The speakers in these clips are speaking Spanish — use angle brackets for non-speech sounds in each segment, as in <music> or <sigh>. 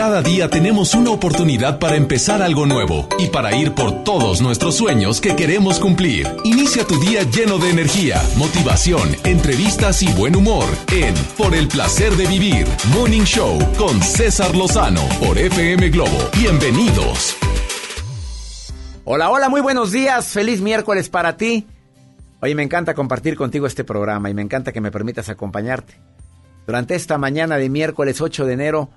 Cada día tenemos una oportunidad para empezar algo nuevo y para ir por todos nuestros sueños que queremos cumplir. Inicia tu día lleno de energía, motivación, entrevistas y buen humor en Por el placer de vivir, Morning Show con César Lozano por FM Globo. Bienvenidos. Hola, hola, muy buenos días. Feliz miércoles para ti. Oye, me encanta compartir contigo este programa y me encanta que me permitas acompañarte. Durante esta mañana de miércoles 8 de enero,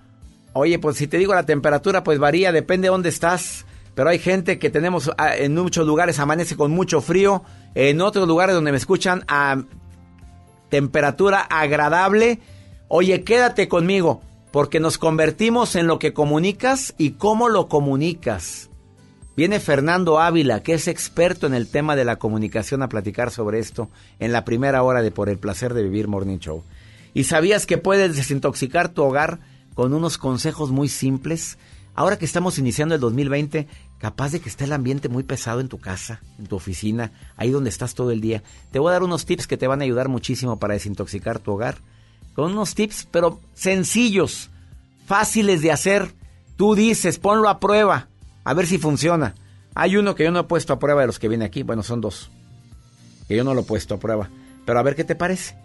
oye, pues si te digo la temperatura, pues varía, depende de dónde estás. Pero hay gente que tenemos ah, en muchos lugares amanece con mucho frío, en otros lugares donde me escuchan a temperatura agradable. Oye, quédate conmigo, porque nos convertimos en lo que comunicas y cómo lo comunicas. Viene Fernando Ávila, que es experto en el tema de la comunicación, a platicar sobre esto en la primera hora de Por el placer de vivir Morning Show. ¿Y sabías que puedes desintoxicar tu hogar con unos consejos muy simples? Ahora que estamos iniciando el 2020, capaz de que esté el ambiente muy pesado en tu casa, en tu oficina, ahí donde estás todo el día. Te voy a dar unos tips que te van a ayudar muchísimo para desintoxicar tu hogar. Con unos tips, pero sencillos, fáciles de hacer. Tú dices, ponlo a prueba, a ver si funciona. Hay uno que yo no he puesto a prueba de los que viene aquí. Bueno, son dos. Que yo no lo he puesto a prueba. Pero a ver qué te parece.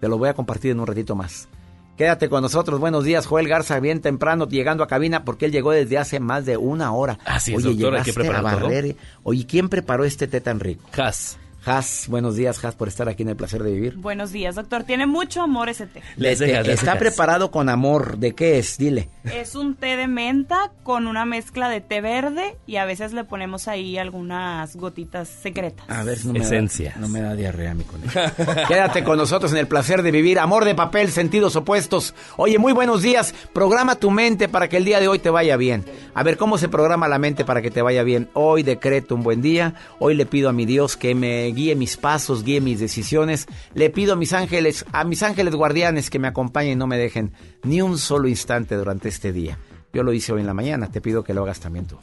Te lo voy a compartir en un ratito más. Quédate con nosotros. Buenos días, Joel Garza, bien temprano llegando a cabina porque él llegó desde hace más de una hora. Así es, Oye, preparar todo. barrer. Oye, ¿quién preparó este té tan rico? Has. Has, buenos días, Has, por estar aquí en el placer de vivir. Buenos días, doctor. Tiene mucho amor ese té. Les Este, dejas, está dejas. preparado con amor. ¿De qué es? Dile. Es un té de menta con una mezcla de té verde y a veces le ponemos ahí algunas gotitas secretas. A ver si no me, Esencias. Da, no me da diarrea mi conejo. <laughs> Quédate con nosotros en el placer de vivir. Amor de papel, sentidos opuestos. Oye, muy buenos días. Programa tu mente para que el día de hoy te vaya bien. A ver, ¿cómo se programa la mente para que te vaya bien? Hoy decreto un buen día. Hoy le pido a mi Dios que me guíe mis pasos, guíe mis decisiones. Le pido a mis ángeles, a mis ángeles guardianes que me acompañen y no me dejen ni un solo instante durante este día. Yo lo hice hoy en la mañana. Te pido que lo hagas también tú.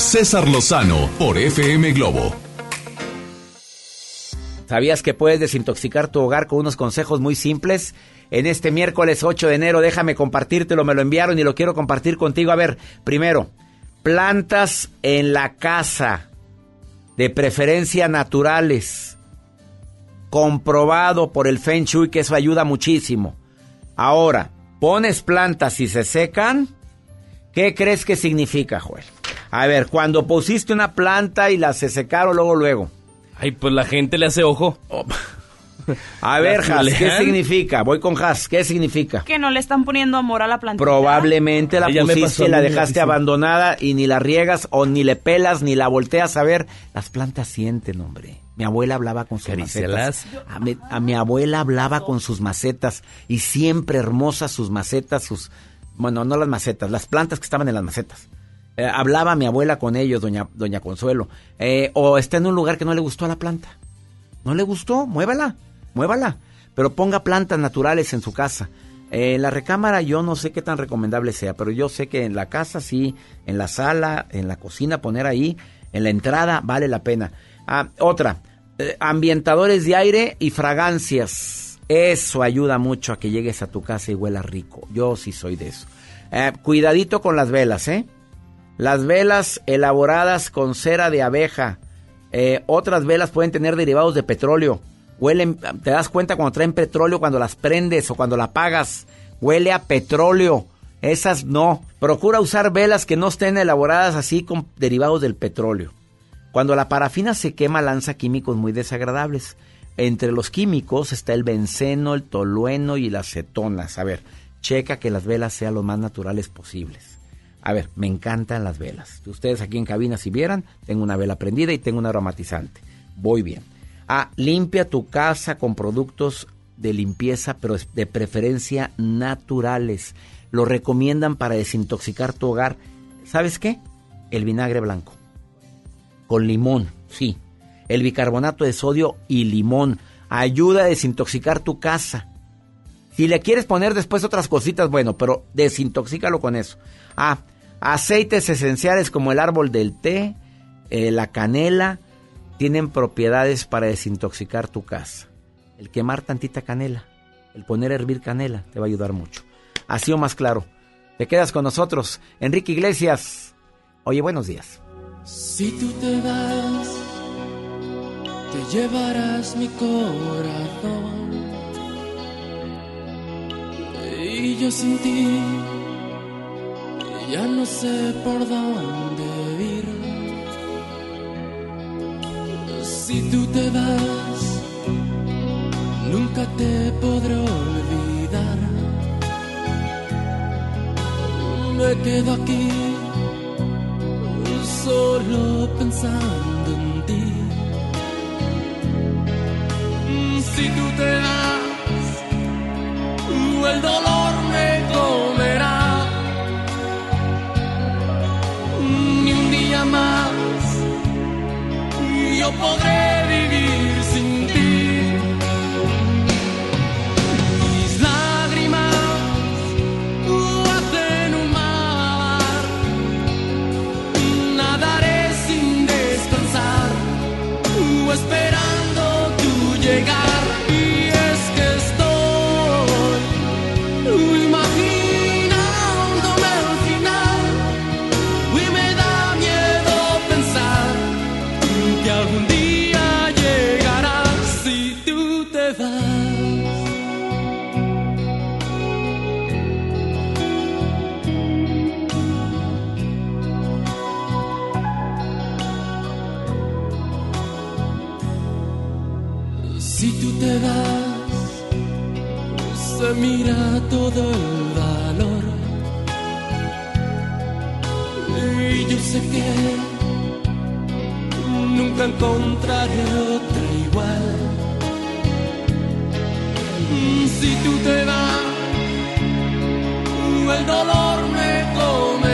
César Lozano por FM Globo. ¿Sabías que puedes desintoxicar tu hogar con unos consejos muy simples? En este miércoles 8 de enero, déjame compartírtelo, me lo enviaron y lo quiero compartir contigo. A ver, primero, plantas en la casa, de preferencia naturales. Comprobado por el Feng Shui que eso ayuda muchísimo. Ahora, pones plantas y se secan. ¿Qué crees que significa, Joel? A ver, cuando pusiste una planta y la se secaron luego, luego. Ay, pues la gente le hace ojo. Oh. <laughs> A ver, Has, ¿qué significa? Voy con Has, ¿qué significa? Que no le están poniendo amor a la planta. Probablemente la pusiste, la dejaste abandonada y ni la riegas o ni le pelas ni la volteas a ver. Las plantas sienten, hombre. Mi abuela hablaba con sus macetas. A mi, a mi abuela hablaba con sus macetas y siempre hermosas sus macetas, sus... Bueno, no las macetas, las plantas que estaban en las macetas. Eh, hablaba mi abuela con ellos, doña, doña Consuelo. Eh, o está en un lugar que no le gustó a la planta. No le gustó, muévala, muévala. Pero ponga plantas naturales en su casa. En la recámara yo no sé qué tan recomendable sea, pero yo sé que en la casa sí, en la sala, en la cocina, poner ahí, en la entrada, vale la pena. Ah, otra, eh, ambientadores de aire y fragancias. Eso ayuda mucho a que llegues a tu casa y huela rico. Yo sí soy de eso. cuidadito con las velas, ¿eh? Las velas elaboradas con cera de abeja. Eh, otras velas pueden tener derivados de petróleo. Huelen, te das cuenta cuando traen petróleo cuando las prendes o cuando la apagas. Huele a petróleo. Esas no. Procura usar velas que no estén elaboradas así con derivados del petróleo. Cuando la parafina se quema lanza químicos muy desagradables. Entre los químicos está el benceno, el tolueno y las cetonas. A ver, checa que las velas sean lo más naturales posibles. A ver, me encantan las velas. Ustedes aquí en cabina, si vieran, tengo una vela prendida y tengo un aromatizante. Voy bien. Ah, limpia tu casa con productos de limpieza, pero de preferencia naturales. Lo recomiendan para desintoxicar tu hogar. ¿Sabes qué? El vinagre blanco. Con limón, sí. El bicarbonato de sodio y limón. Ayuda a desintoxicar tu casa. Si le quieres poner después otras cositas, bueno, pero desintoxícalo con eso. Ah, Aceites esenciales como el árbol del té, eh, la canela, tienen propiedades para desintoxicar tu casa. El quemar tantita canela, el poner a hervir canela, te va a ayudar mucho. Así o más claro. Te quedas con nosotros, Enrique Iglesias. Oye, buenos días. Si tú te vas, te llevarás mi corazón. Y yo sin ti ya no sé por dónde ir. Si tú te vas, nunca te podré olvidar. Me quedo aquí, solo pensando en ti. Si tú te vas, el dolor Yo podré todo el valor. Y yo sé que nunca encontraré otra igual. Si tú te vas, el dolor me comerá.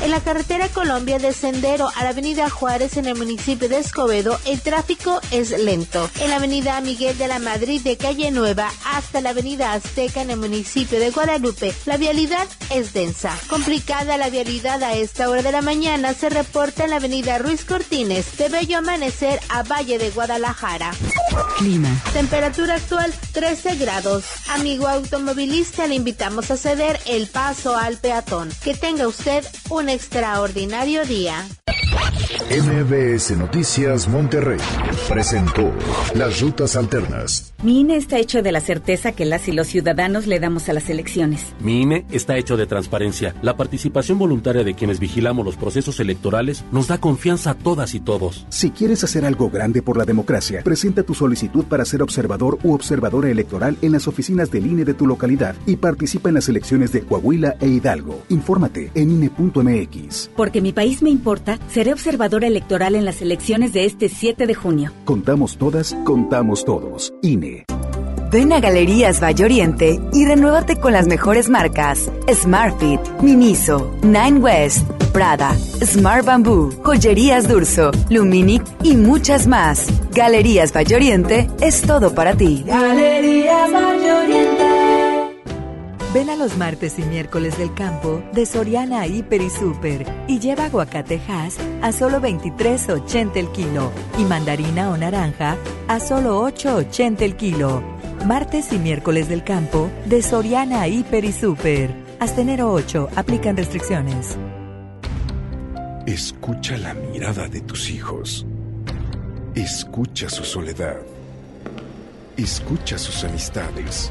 En la carretera Colombia de Sendero a la avenida Juárez en el municipio de Escobedo, el tráfico es lento. En la avenida Miguel de la Madrid de Calle Nueva hasta la avenida Azteca en el municipio de Guadalupe, la vialidad es densa. Complicada la vialidad a esta hora de la mañana se reporta en la avenida Ruiz Cortines de Bello Amanecer a Valle de Guadalajara. Clima. Temperatura actual 13 grados. Amigo automovilista, le invitamos a ceder el paso al peatón. Que tenga usted un extraordinario día. MBS Noticias Monterrey presentó Las Rutas Alternas. Mi INE está hecho de la certeza que las y los ciudadanos le damos a las elecciones. Mi INE está hecho de transparencia. La participación voluntaria de quienes vigilamos los procesos electorales nos da confianza a todas y todos. Si quieres hacer algo grande por la democracia, presenta tu solicitud para ser observador u observadora electoral en las oficinas del INE de tu localidad y participa en las elecciones de Coahuila e Hidalgo. Infórmate en INE.mx. Porque mi país me importa, seré observadora electoral en las elecciones de este 7 de junio. Contamos todas, contamos todos. INE. Ven a Galerías Valle Oriente y renuévate con las mejores marcas: Smartfit, Miniso, Nine West, Prada, Smart Bamboo, Joyerías Durso, Luminic y muchas más. Galerías Valle Oriente es todo para ti. Galerías Valle Oriente. Ven a los martes y miércoles del campo de Soriana Hiper y Super y lleva aguacate Hass a solo 23.80 el kilo y mandarina o naranja a solo 8.80 el kilo. Martes y miércoles del campo de Soriana Hiper y Super. Hasta enero 8 aplican restricciones. Escucha la mirada de tus hijos. Escucha su soledad. Escucha sus amistades.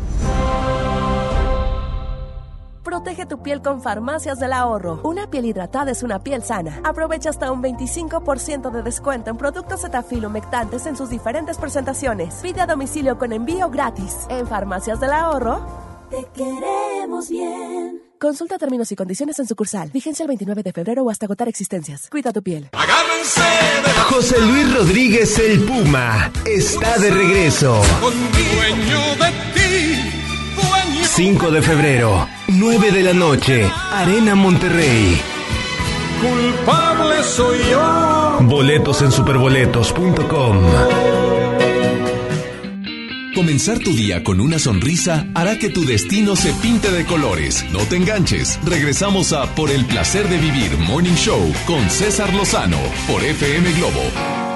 Protege tu piel con Farmacias del Ahorro. Una piel hidratada es una piel sana. Aprovecha hasta un 25% de descuento en productos Cetaphil humectantes en sus diferentes presentaciones. Pide a domicilio con envío gratis. En Farmacias del Ahorro. Te queremos bien. Consulta términos y condiciones en sucursal. Vigencia el 29 de febrero o hasta agotar existencias. Cuida tu piel. José Luis Rodríguez el Puma está de regreso. Dueño de ti, dueño 5 de febrero, 9 de la noche, Arena Monterrey. culpable soy yo. Boletos en superboletos.com. Comenzar tu día con una sonrisa hará que tu destino se pinte de colores. No te enganches. Regresamos a Por el placer de vivir Morning Show con César Lozano por FM Globo.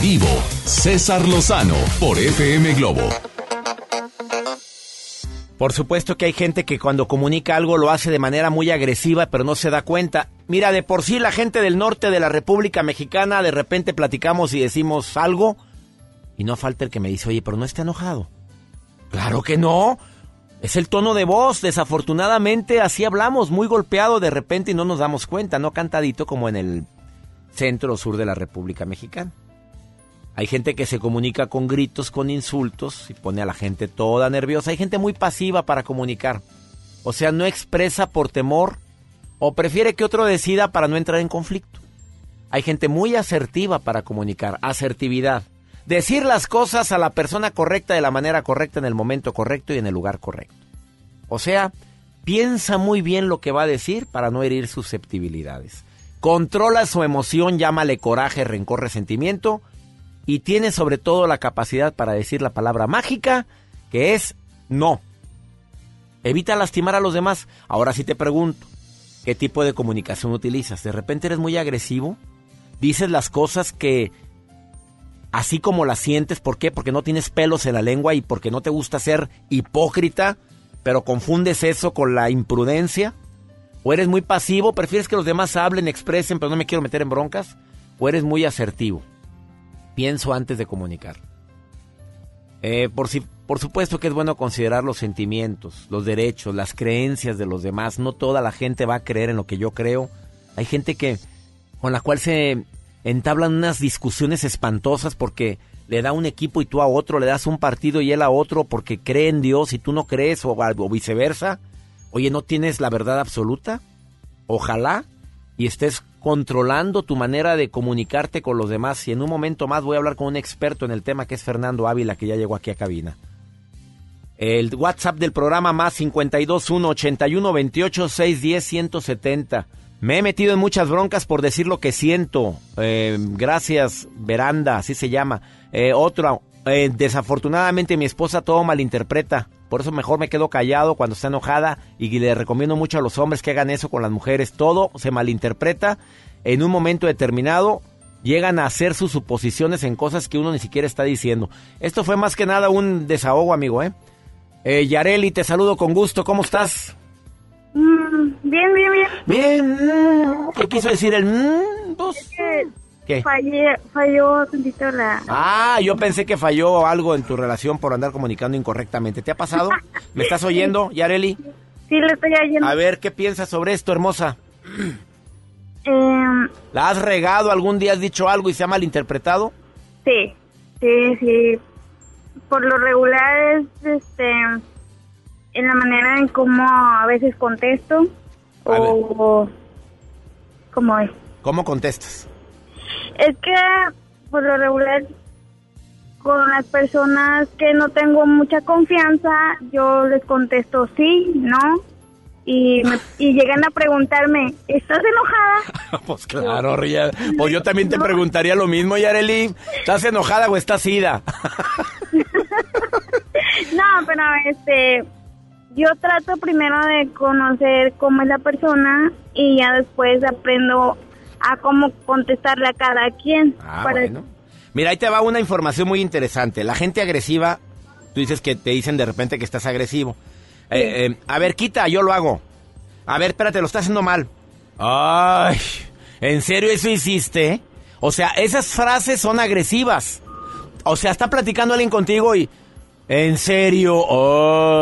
Vivo, César Lozano por FM Globo. Por supuesto que hay gente que cuando comunica algo lo hace de manera muy agresiva, pero no se da cuenta. Mira, de por sí la gente del norte de la República Mexicana, de repente platicamos y decimos algo, y no falta el que me dice, oye, pero no está enojado. Claro que no. Es el tono de voz. Desafortunadamente así hablamos, muy golpeado de repente y no nos damos cuenta, no cantadito como en el centro o sur de la República Mexicana. Hay gente que se comunica con gritos, con insultos y pone a la gente toda nerviosa. Hay gente muy pasiva para comunicar. O sea, no expresa por temor o prefiere que otro decida para no entrar en conflicto. Hay gente muy asertiva para comunicar, asertividad. Decir las cosas a la persona correcta de la manera correcta en el momento correcto y en el lugar correcto. O sea, piensa muy bien lo que va a decir para no herir susceptibilidades. Controla su emoción, llámale coraje, rencor, resentimiento y tiene sobre todo la capacidad para decir la palabra mágica que es no. Evita lastimar a los demás. Ahora sí te pregunto, ¿qué tipo de comunicación utilizas? ¿De repente eres muy agresivo? ¿Dices las cosas que así como las sientes? ¿Por qué? Porque no tienes pelos en la lengua y porque no te gusta ser hipócrita, pero confundes eso con la imprudencia. ¿O eres muy pasivo? ¿Prefieres que los demás hablen, expresen, pero no me quiero meter en broncas? ¿O eres muy asertivo? Pienso antes de comunicar. Eh, por, si, por supuesto que es bueno considerar los sentimientos, los derechos, las creencias de los demás. No toda la gente va a creer en lo que yo creo. Hay gente que con la cual se entablan unas discusiones espantosas porque le da un equipo y tú a otro, le das un partido y él a otro porque cree en Dios y tú no crees o, o viceversa. Oye, ¿no tienes la verdad absoluta? Ojalá y estés controlando tu manera de comunicarte con los demás. Y en un momento más voy a hablar con un experto en el tema que es Fernando Ávila, que ya llegó aquí a cabina. El WhatsApp del programa más 521 81 28 610 170. Me he metido en muchas broncas por decir lo que siento. Eh, gracias, Veranda, así se llama. Eh, otro, eh, desafortunadamente mi esposa todo malinterpreta. Por eso mejor me quedo callado cuando está enojada y le recomiendo mucho a los hombres que hagan eso con las mujeres. Todo se malinterpreta. En un momento determinado llegan a hacer sus suposiciones en cosas que uno ni siquiera está diciendo. Esto fue más que nada un desahogo, amigo, ¿eh? eh Yareli, te saludo con gusto. ¿Cómo estás? Mm, bien, bien, bien. Bien. mm, ¿Qué quiso decir el mm? Pues, ¿Qué? Fallé, falló tantito la... Ah, yo pensé que falló algo en tu relación por andar comunicando incorrectamente. ¿Te ha pasado? <laughs> ¿Me estás oyendo, Yareli? Sí, lo estoy oyendo. A ver, ¿qué piensas sobre esto, hermosa? Em, ¿La has regado? ¿Algún día has dicho algo y se ha malinterpretado? sí, sí, sí. Por lo regular es, este, en la manera en cómo a veces contesto o cómo es. ¿Cómo contestas? Es que por lo regular con las personas que no tengo mucha confianza, yo les contesto sí, no. Y, me- y llegan a preguntarme, ¿estás enojada? <laughs> pues claro, Ría. Pues yo también te preguntaría lo mismo, Yareli. ¿Estás enojada o estás ida? <laughs> No, pero este, yo trato primero de conocer cómo es la persona y ya después aprendo a cómo contestarle a cada quien. Ah, para- bueno. Mira, ahí te va una información muy interesante. La gente agresiva, tú dices que te dicen de repente que estás agresivo. Eh, eh, a ver, quita, yo lo hago. A ver, espérate, lo estás haciendo mal. Ay, ¿en serio eso hiciste? O sea, esas frases son agresivas. O sea, está platicando alguien contigo y... ¿En serio?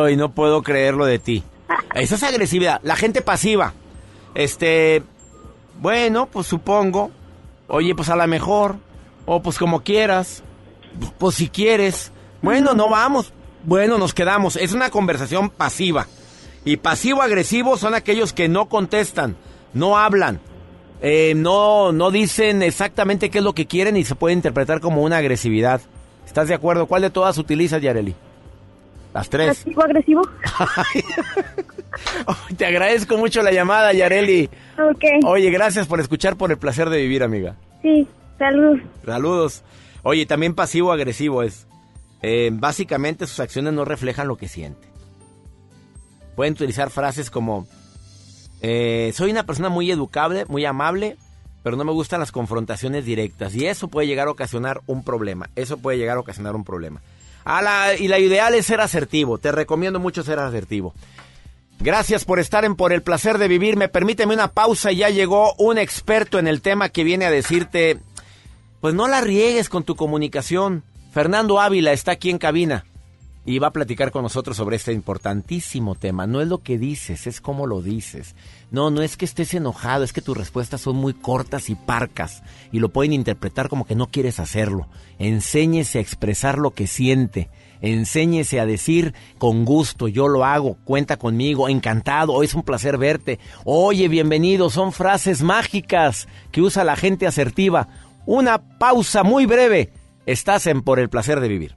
Ay, no puedo creerlo de ti. <laughs> Eso es agresividad. La gente pasiva. Este... Bueno, pues supongo. Oye, pues a lo mejor. O pues como quieras. Pues si quieres. Bueno, no vamos. Bueno, nos quedamos. Es una conversación pasiva. Y pasivo-agresivo son aquellos que no contestan, no hablan, eh, no, no dicen exactamente qué es lo que quieren y se puede interpretar como una agresividad. ¿Estás de acuerdo? ¿Cuál de todas utilizas, Yareli? Las tres. ¿Pasivo <laughs> agresivo? <laughs> Te agradezco mucho la llamada, Yareli. Ok. Oye, gracias por escuchar, por el placer de vivir, amiga. Sí, salud. Saludos. Oye, también pasivo-agresivo es. eh, básicamente sus acciones no reflejan lo que siente. Pueden utilizar frases como, eh, soy una persona muy educable, muy amable, pero pero no me gustan las confrontaciones directas. Y eso puede llegar a ocasionar un problema. Eso puede llegar a ocasionar un problema. A la, y la ideal es ser asertivo. Te recomiendo mucho ser asertivo. Gracias por estar en Por el Placer de Vivir. Me permíteme una pausa y ya llegó un experto en el tema que viene a decirte, pues no la riegues con tu comunicación. Fernando Ávila está aquí en cabina y va a platicar con nosotros sobre este importantísimo tema. No es lo que dices, es cómo lo dices. No, no es que estés enojado, es que tus respuestas son muy cortas y parcas y lo pueden interpretar como que no quieres hacerlo. Enséñese a expresar lo que siente. Enséñese a decir con gusto, yo lo hago, cuenta conmigo, encantado, hoy es un placer verte. Oye, bienvenido, son frases mágicas que usa la gente asertiva. Una pausa muy breve. Estás en Por el placer de vivir.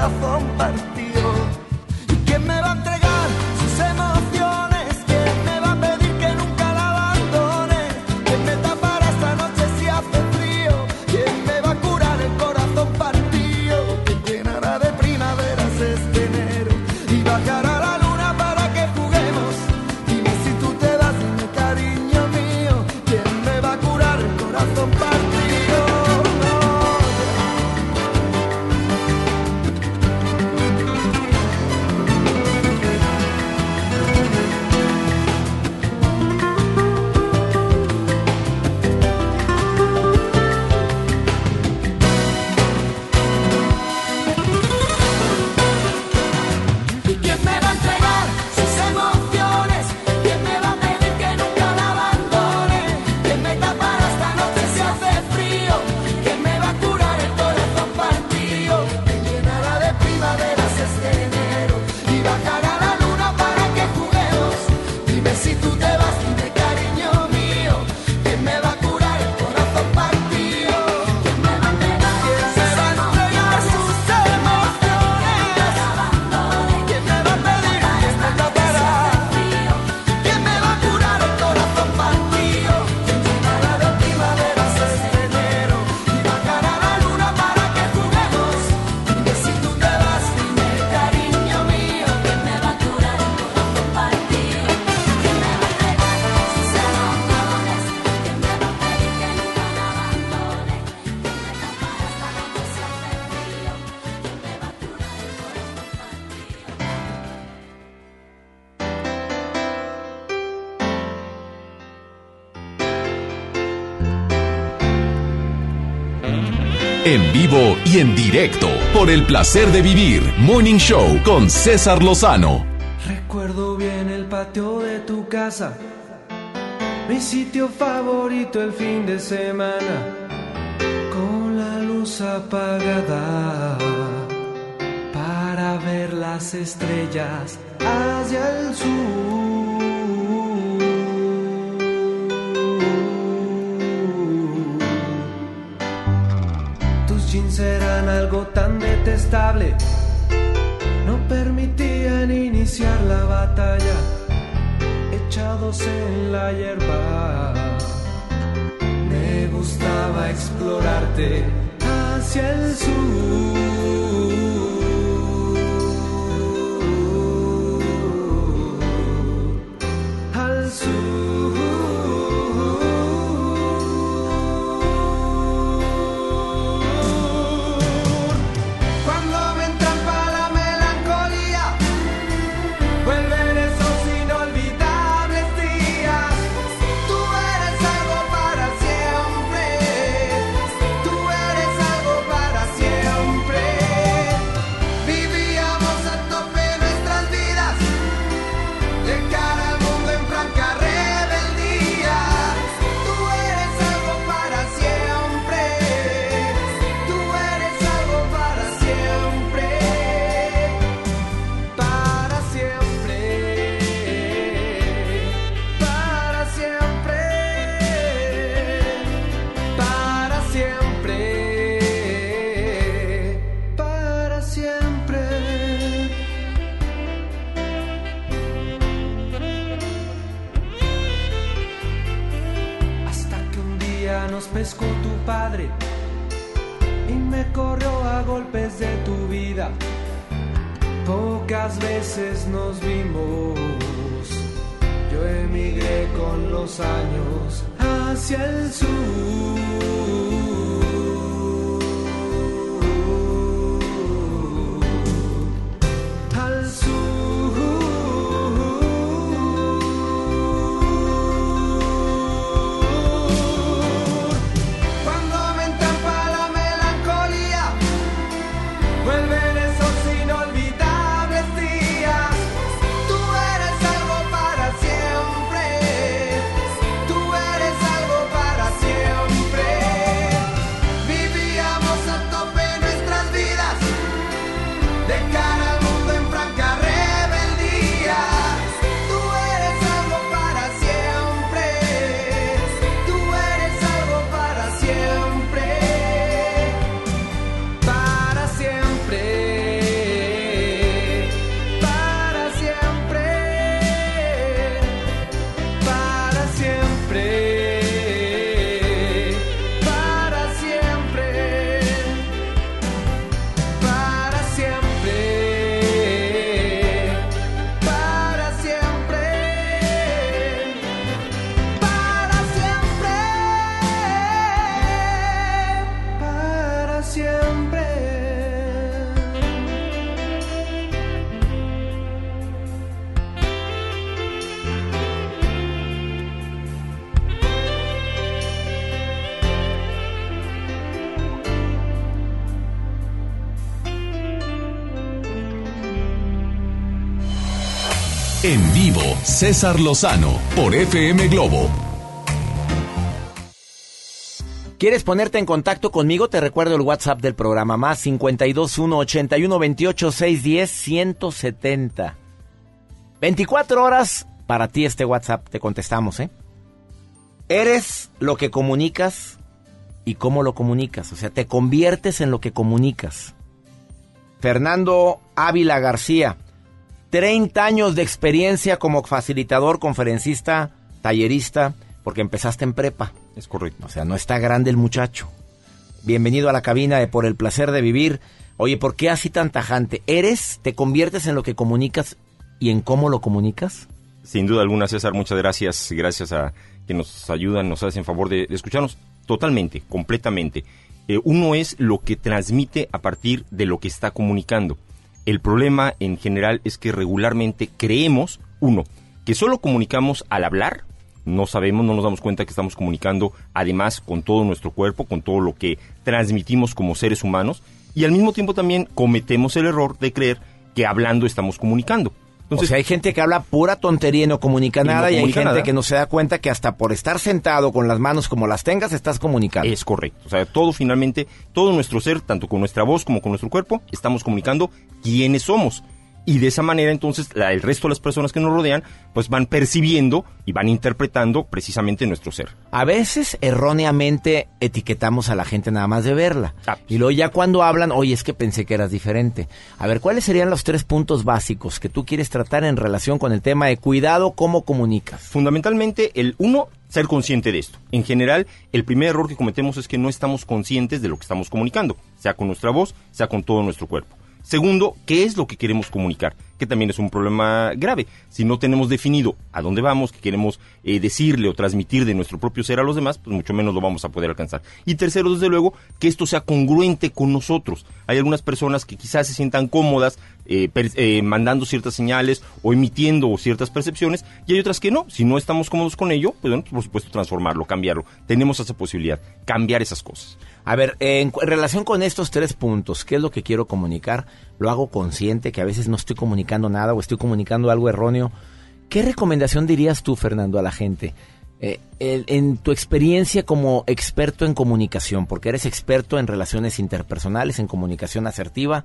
corazón partido? Vivo y en directo por el placer de vivir. Morning Show con César Lozano. Recuerdo bien el patio de tu casa, mi sitio favorito el fin de semana, con la luz apagada para ver las estrellas en la hierba. Me gustaba explorarte hacia el sur. Pescó tu padre y me corrió a golpes de tu vida. Pocas veces nos vimos. Yo emigré con los años hacia el sur. César Lozano por FM Globo. ¿Quieres ponerte en contacto conmigo? Te recuerdo el WhatsApp del programa más 521 81 28 610 170. 24 horas para ti este WhatsApp, te contestamos, ¿eh? Eres lo que comunicas y cómo lo comunicas, o sea, te conviertes en lo que comunicas. Fernando Ávila García, 30 años de experiencia como facilitador, conferencista, tallerista, porque empezaste en prepa. Es correcto. O sea, no está grande el muchacho. Bienvenido a la cabina de Por el placer de vivir. Oye, ¿por qué así tan tajante? ¿Eres, te conviertes en lo que comunicas y en cómo lo comunicas? Sin duda alguna, César, muchas gracias. Gracias a que nos ayudan, nos hacen favor de, de escucharnos totalmente, completamente. Eh, uno es lo que transmite a partir de lo que está comunicando. El problema en general es que regularmente creemos, uno, que solo comunicamos al hablar no sabemos, no nos damos cuenta que estamos comunicando además con todo nuestro cuerpo, con todo lo que transmitimos como seres humanos y al mismo tiempo también cometemos el error de creer que hablando estamos comunicando. O sea, hay gente que habla pura tontería y no comunica Y no nada y hay gente nada. que no se da cuenta que hasta por estar sentado con las manos como las tengas estás comunicando. Es correcto. O sea, todo finalmente, todo nuestro ser, tanto con nuestra voz como con nuestro cuerpo, estamos comunicando quiénes somos. Y de esa manera, entonces, la- el resto de las personas que nos rodean, pues van percibiendo y van interpretando precisamente nuestro ser. A veces erróneamente etiquetamos a la gente nada más de verla. Ah. Y luego ya cuando hablan, oye, es que pensé que eras diferente. A ver, ¿cuáles serían los tres puntos básicos que tú quieres tratar en relación con el tema de cuidado, cómo comunicas? Fundamentalmente, el uno, ser consciente de esto. En general, el primer error que cometemos es que no estamos conscientes de lo que estamos comunicando, sea con nuestra voz, sea con todo nuestro cuerpo. Segundo, ¿qué es lo que queremos comunicar? Que también es un problema grave. Si no tenemos definido a dónde vamos, qué queremos eh, decirle o transmitir de nuestro propio ser a los demás, pues mucho menos lo vamos a poder alcanzar. Y tercero, desde luego, que esto sea congruente con nosotros. Hay algunas personas que quizás se sientan cómodas eh, eh, mandando ciertas señales o emitiendo ciertas percepciones y hay otras que no. Si no estamos cómodos con ello, pues bueno, por supuesto transformarlo, cambiarlo. Tenemos esa posibilidad, cambiar esas cosas. A ver, en, en relación con estos tres puntos, ¿qué es lo que quiero comunicar? Lo hago consciente, que a veces no estoy comunicando nada o estoy comunicando algo erróneo. ¿Qué recomendación dirías tú, Fernando, a la gente? Eh, el- en tu experiencia como experto en comunicación, porque eres experto en relaciones interpersonales, en comunicación asertiva,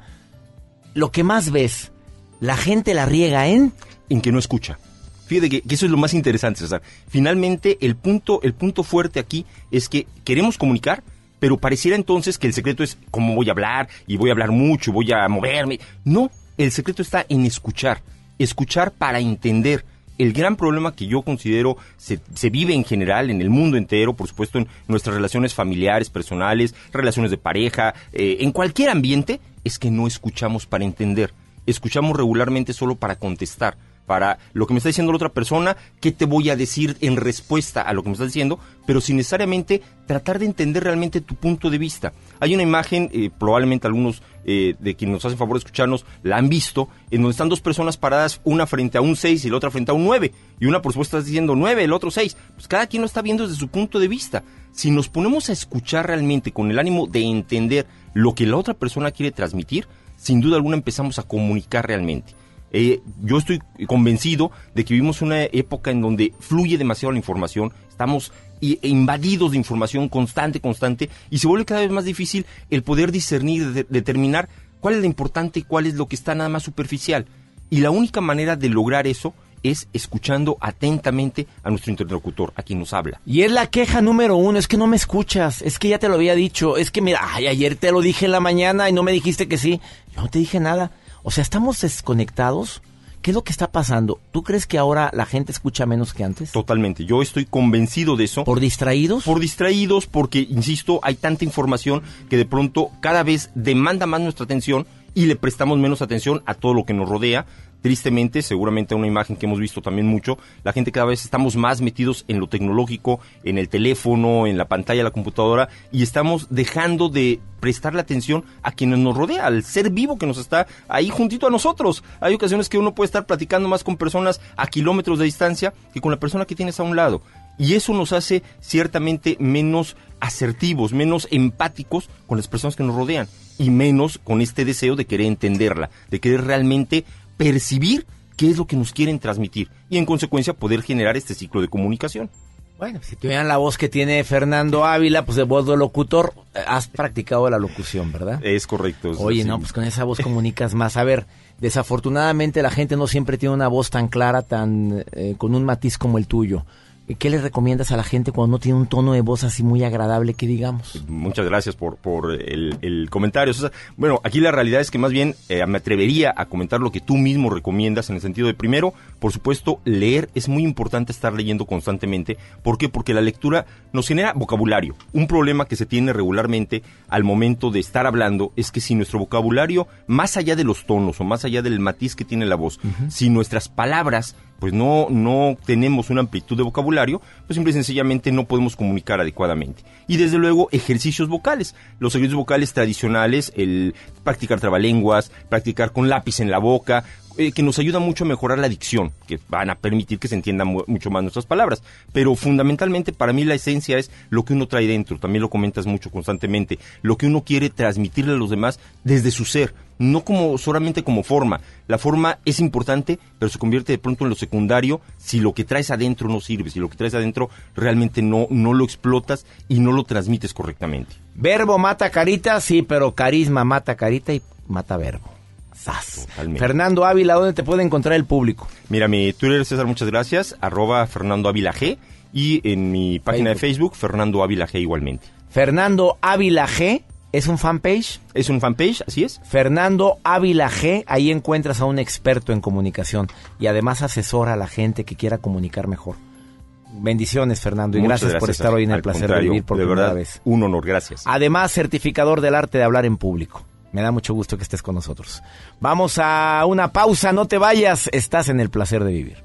lo que más ves, la gente la riega en... En que no escucha. Fíjate que, que eso es lo más interesante. Finalmente, el punto, el punto fuerte aquí es que queremos comunicar, pero pareciera entonces que el secreto es cómo voy a hablar, y voy a hablar mucho, voy a moverme. No, el secreto está en escuchar. Escuchar para entender. El gran problema que yo considero se, vive en general en el mundo entero, por supuesto en nuestras relaciones familiares, personales, relaciones de pareja, eh, en cualquier ambiente, es que no escuchamos para entender. Escuchamos regularmente solo para contestar para lo que me está diciendo la otra persona, qué te voy a decir en respuesta a lo que me estás diciendo, pero sin necesariamente tratar de entender realmente tu punto de vista. Hay una imagen, eh, probablemente algunos eh, de quienes nos hacen favor de escucharnos la han visto, en donde están dos personas paradas, una frente a un 6 y la otra frente a un 9, y una por supuesto está diciendo 9, el otro 6. Pues cada quien lo está viendo desde su punto de vista. Si nos ponemos a escuchar realmente con el ánimo de entender lo que la otra persona quiere transmitir, sin duda alguna empezamos a comunicar realmente. Eh, yo estoy convencido de que vivimos una época en donde fluye demasiado la información, estamos invadidos de información constante, constante, y se vuelve cada vez más difícil el poder discernir, de- determinar cuál es lo importante y cuál es lo que está nada más superficial. Y la única manera de lograr eso es escuchando atentamente a nuestro interlocutor, a quien nos habla. Y es la queja número uno, es que no me escuchas, es que ya te lo había dicho, es que mira, ay, ayer te lo dije en la mañana y no me dijiste que sí, yo no te dije nada. O sea, estamos desconectados. ¿Qué es lo que está pasando? ¿Tú crees que ahora la gente escucha menos que antes? Totalmente, yo estoy convencido de eso. ¿Por distraídos? Por distraídos, porque, insisto, hay tanta información que de pronto cada vez demanda más nuestra atención y le prestamos menos atención a todo lo que nos rodea. Tristemente, seguramente una imagen que hemos visto también mucho, la gente cada vez estamos más metidos en lo tecnológico, en el teléfono, en la pantalla la computadora y estamos dejando de prestarle atención a quienes nos rodea, al ser vivo que nos está ahí juntito a nosotros. Hay ocasiones que uno puede estar platicando más con personas a kilómetros de distancia que con la persona que tienes a un lado. Y eso nos hace ciertamente menos asertivos, menos empáticos con las personas que nos rodean y menos con este deseo de querer entenderla, de querer realmente percibir qué es lo que nos quieren transmitir y en consecuencia poder generar este ciclo de comunicación. Bueno, si tuvieran la voz que tiene Fernando Ávila, pues de voz de locutor, eh, has practicado la locución, ¿verdad? Es correcto. es Oye, así. no, pues con esa voz comunicas más. A ver, desafortunadamente la gente no siempre tiene una voz tan clara, tan eh, con un matiz como el tuyo. ¿Qué le recomiendas a la gente cuando no tiene un tono de voz así muy agradable que digamos? Muchas gracias por, por el, el comentario. César. bueno, aquí la realidad es que más bien eh, me atrevería a comentar lo que tú mismo recomiendas en el sentido de, primero, por supuesto, leer. Es muy importante estar leyendo constantemente. ¿Por qué? Porque la lectura nos genera vocabulario. Un problema que se tiene regularmente al momento de estar hablando es que si nuestro vocabulario, más allá de los tonos o más allá del matiz que tiene la voz, si nuestras palabras pues no, no tenemos una amplitud de vocabulario, pues simple y sencillamente no podemos comunicar adecuadamente. Y desde luego ejercicios vocales. Los ejercicios vocales tradicionales, el practicar trabalenguas, practicar con lápiz en la boca, eh, que nos ayuda mucho a mejorar la dicción, que van a permitir que se entiendan mu- mucho más nuestras palabras. Pero fundamentalmente para mí la esencia es lo que uno trae dentro, también lo comentas mucho constantemente, lo que uno quiere transmitirle a los demás desde su ser, no como solamente como forma. La forma es importante, pero se convierte de pronto en lo secundario si lo que traes adentro no sirve, si lo que traes adentro realmente no, no lo explotas y no lo transmites correctamente. Verbo mata carita, sí, pero carisma mata carita y mata verbo. Fernando Ávila, ¿dónde te puede encontrar el público? Mira, mi Twitter, César, muchas gracias, arroba Fernando Ávila G, y en mi página de Facebook, Fernando Ávila G igualmente. Fernando Ávila G, ¿es un fanpage? Es un fanpage, así es. Fernando Ávila G, ahí encuentras a un experto en comunicación y además asesora a la gente que quiera comunicar mejor. Bendiciones, Fernando, y gracias, por estar hoy en el placer de vivir por de primera verdad, vez. Un honor, gracias. Además, certificador del arte de hablar en público. Me da mucho gusto que estés con nosotros. Vamos a una pausa, no te vayas, estás en el placer de vivir.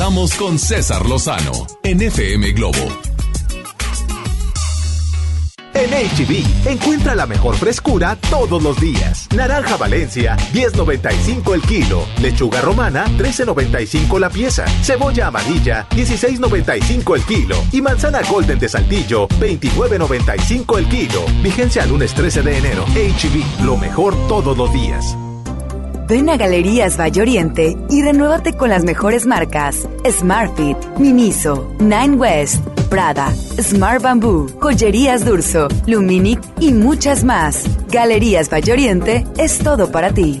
Regresamos con César Lozano en FM Globo. En HB, encuentra la mejor frescura todos los días. Naranja Valencia, 10.95 el kilo. Lechuga romana, 13.95 la pieza. Cebolla amarilla, 16.95 el kilo. Y manzana golden de saltillo, 29.95 el kilo. Vigencia lunes 13 de enero. HB, lo mejor todos los días. Ven a Galerías Valle Oriente y renuévate con las mejores marcas: Smartfit, Miniso, Nine West, Prada, Smart Bamboo, Joyerías Durso, Luminic y muchas más. Galerías Valle Oriente es todo para ti.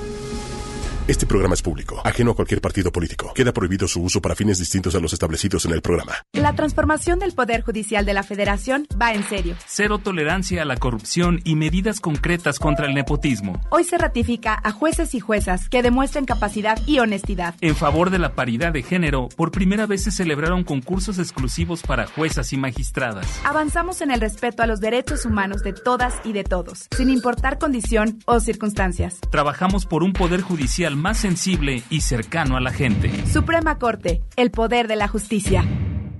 Este programa es público, ajeno a cualquier partido político. Queda prohibido su uso para fines distintos a los establecidos en el programa. La transformación del Poder Judicial de la Federación va en serio. Cero tolerancia a la corrupción y medidas concretas contra el nepotismo. Hoy se ratifica a jueces y juezas que demuestren capacidad y honestidad. En favor de la paridad de género, por primera vez se celebraron concursos exclusivos para juezas y magistradas. Avanzamos en el respeto a los derechos humanos de todas y de todos, sin importar condición o circunstancias. Trabajamos por un Poder Judicial más sensible y cercano a la gente. Suprema Corte, el poder de la justicia.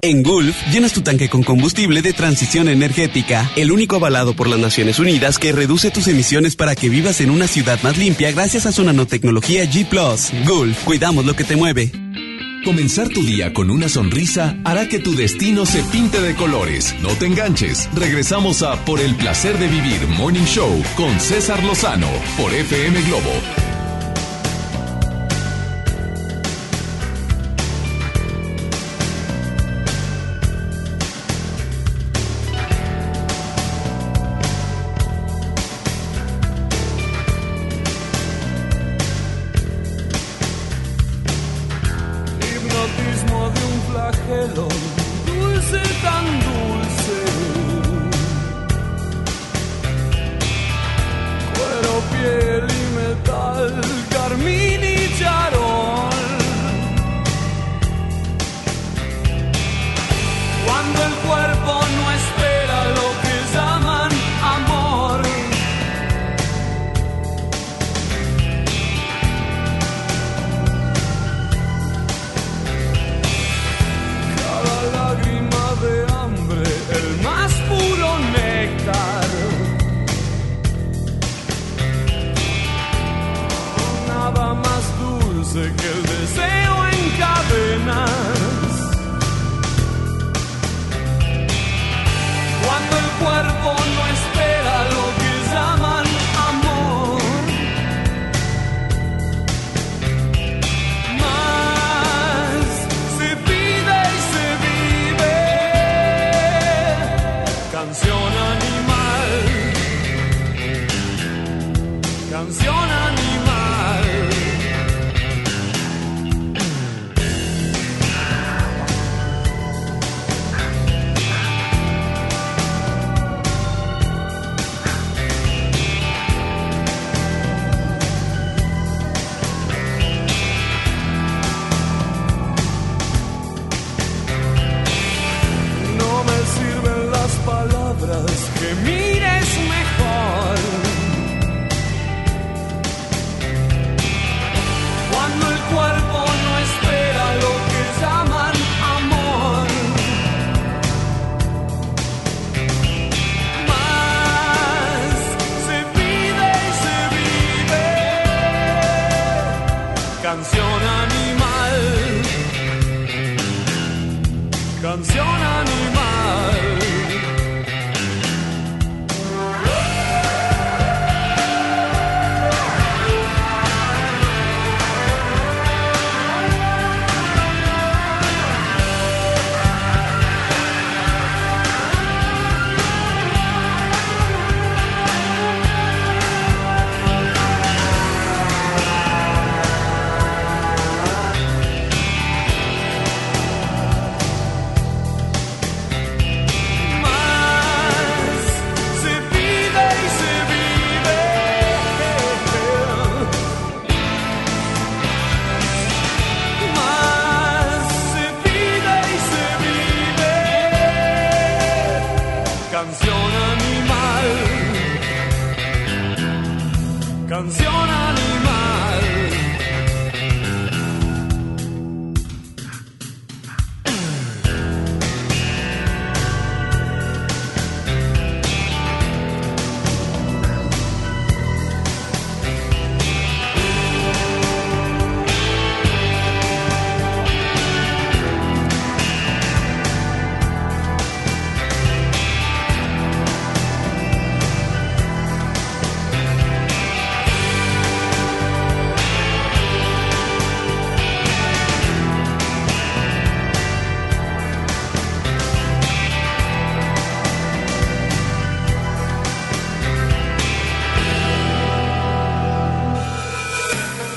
En Gulf, llenas tu tanque con combustible de transición energética, el único avalado por las Naciones Unidas que reduce tus emisiones para que vivas en una ciudad más limpia gracias a su nanotecnología G ⁇ Gulf, cuidamos lo que te mueve. Comenzar tu día con una sonrisa hará que tu destino se pinte de colores. No te enganches. Regresamos a Por el placer de vivir Morning Show con César Lozano por FM Globo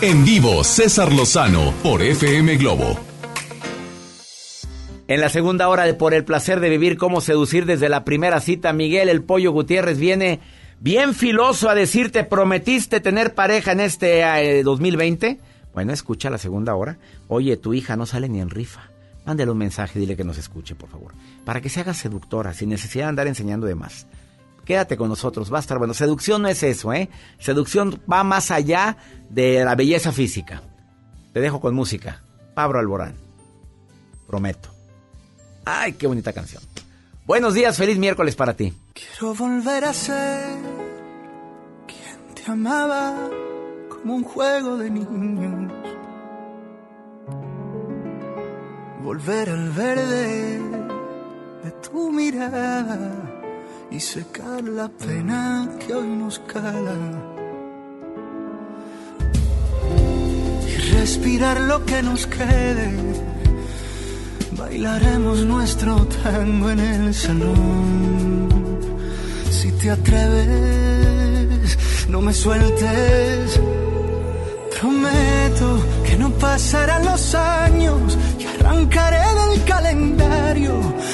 En vivo, César Lozano por FM Globo. En la segunda hora de Por el placer de vivir, cómo seducir desde la primera cita, Miguel el Pollo Gutiérrez viene bien filoso a decirte, prometiste tener pareja en este eh, 2020. Bueno, escucha la segunda hora. Oye, tu hija no sale ni en rifa. Mándale un mensaje, dile que nos escuche, por favor. Para que se haga seductora, sin necesidad de andar enseñando de más. Quédate con nosotros, va a estar bueno. Seducción no es eso, ¿eh? Seducción va más allá de la belleza física. Te dejo con música. Pablo Alborán. Prometo. Ay, qué bonita canción. Buenos días, feliz miércoles para ti. Quiero volver a ser quien te amaba como un juego de niños. Volver al verde de tu mirada y secar la pena que hoy nos cala. Y respirar lo que nos quede. Bailaremos nuestro tango en el salón. Si te atreves, no me sueltes. Prometo que no pasarán los años y arrancaré del calendario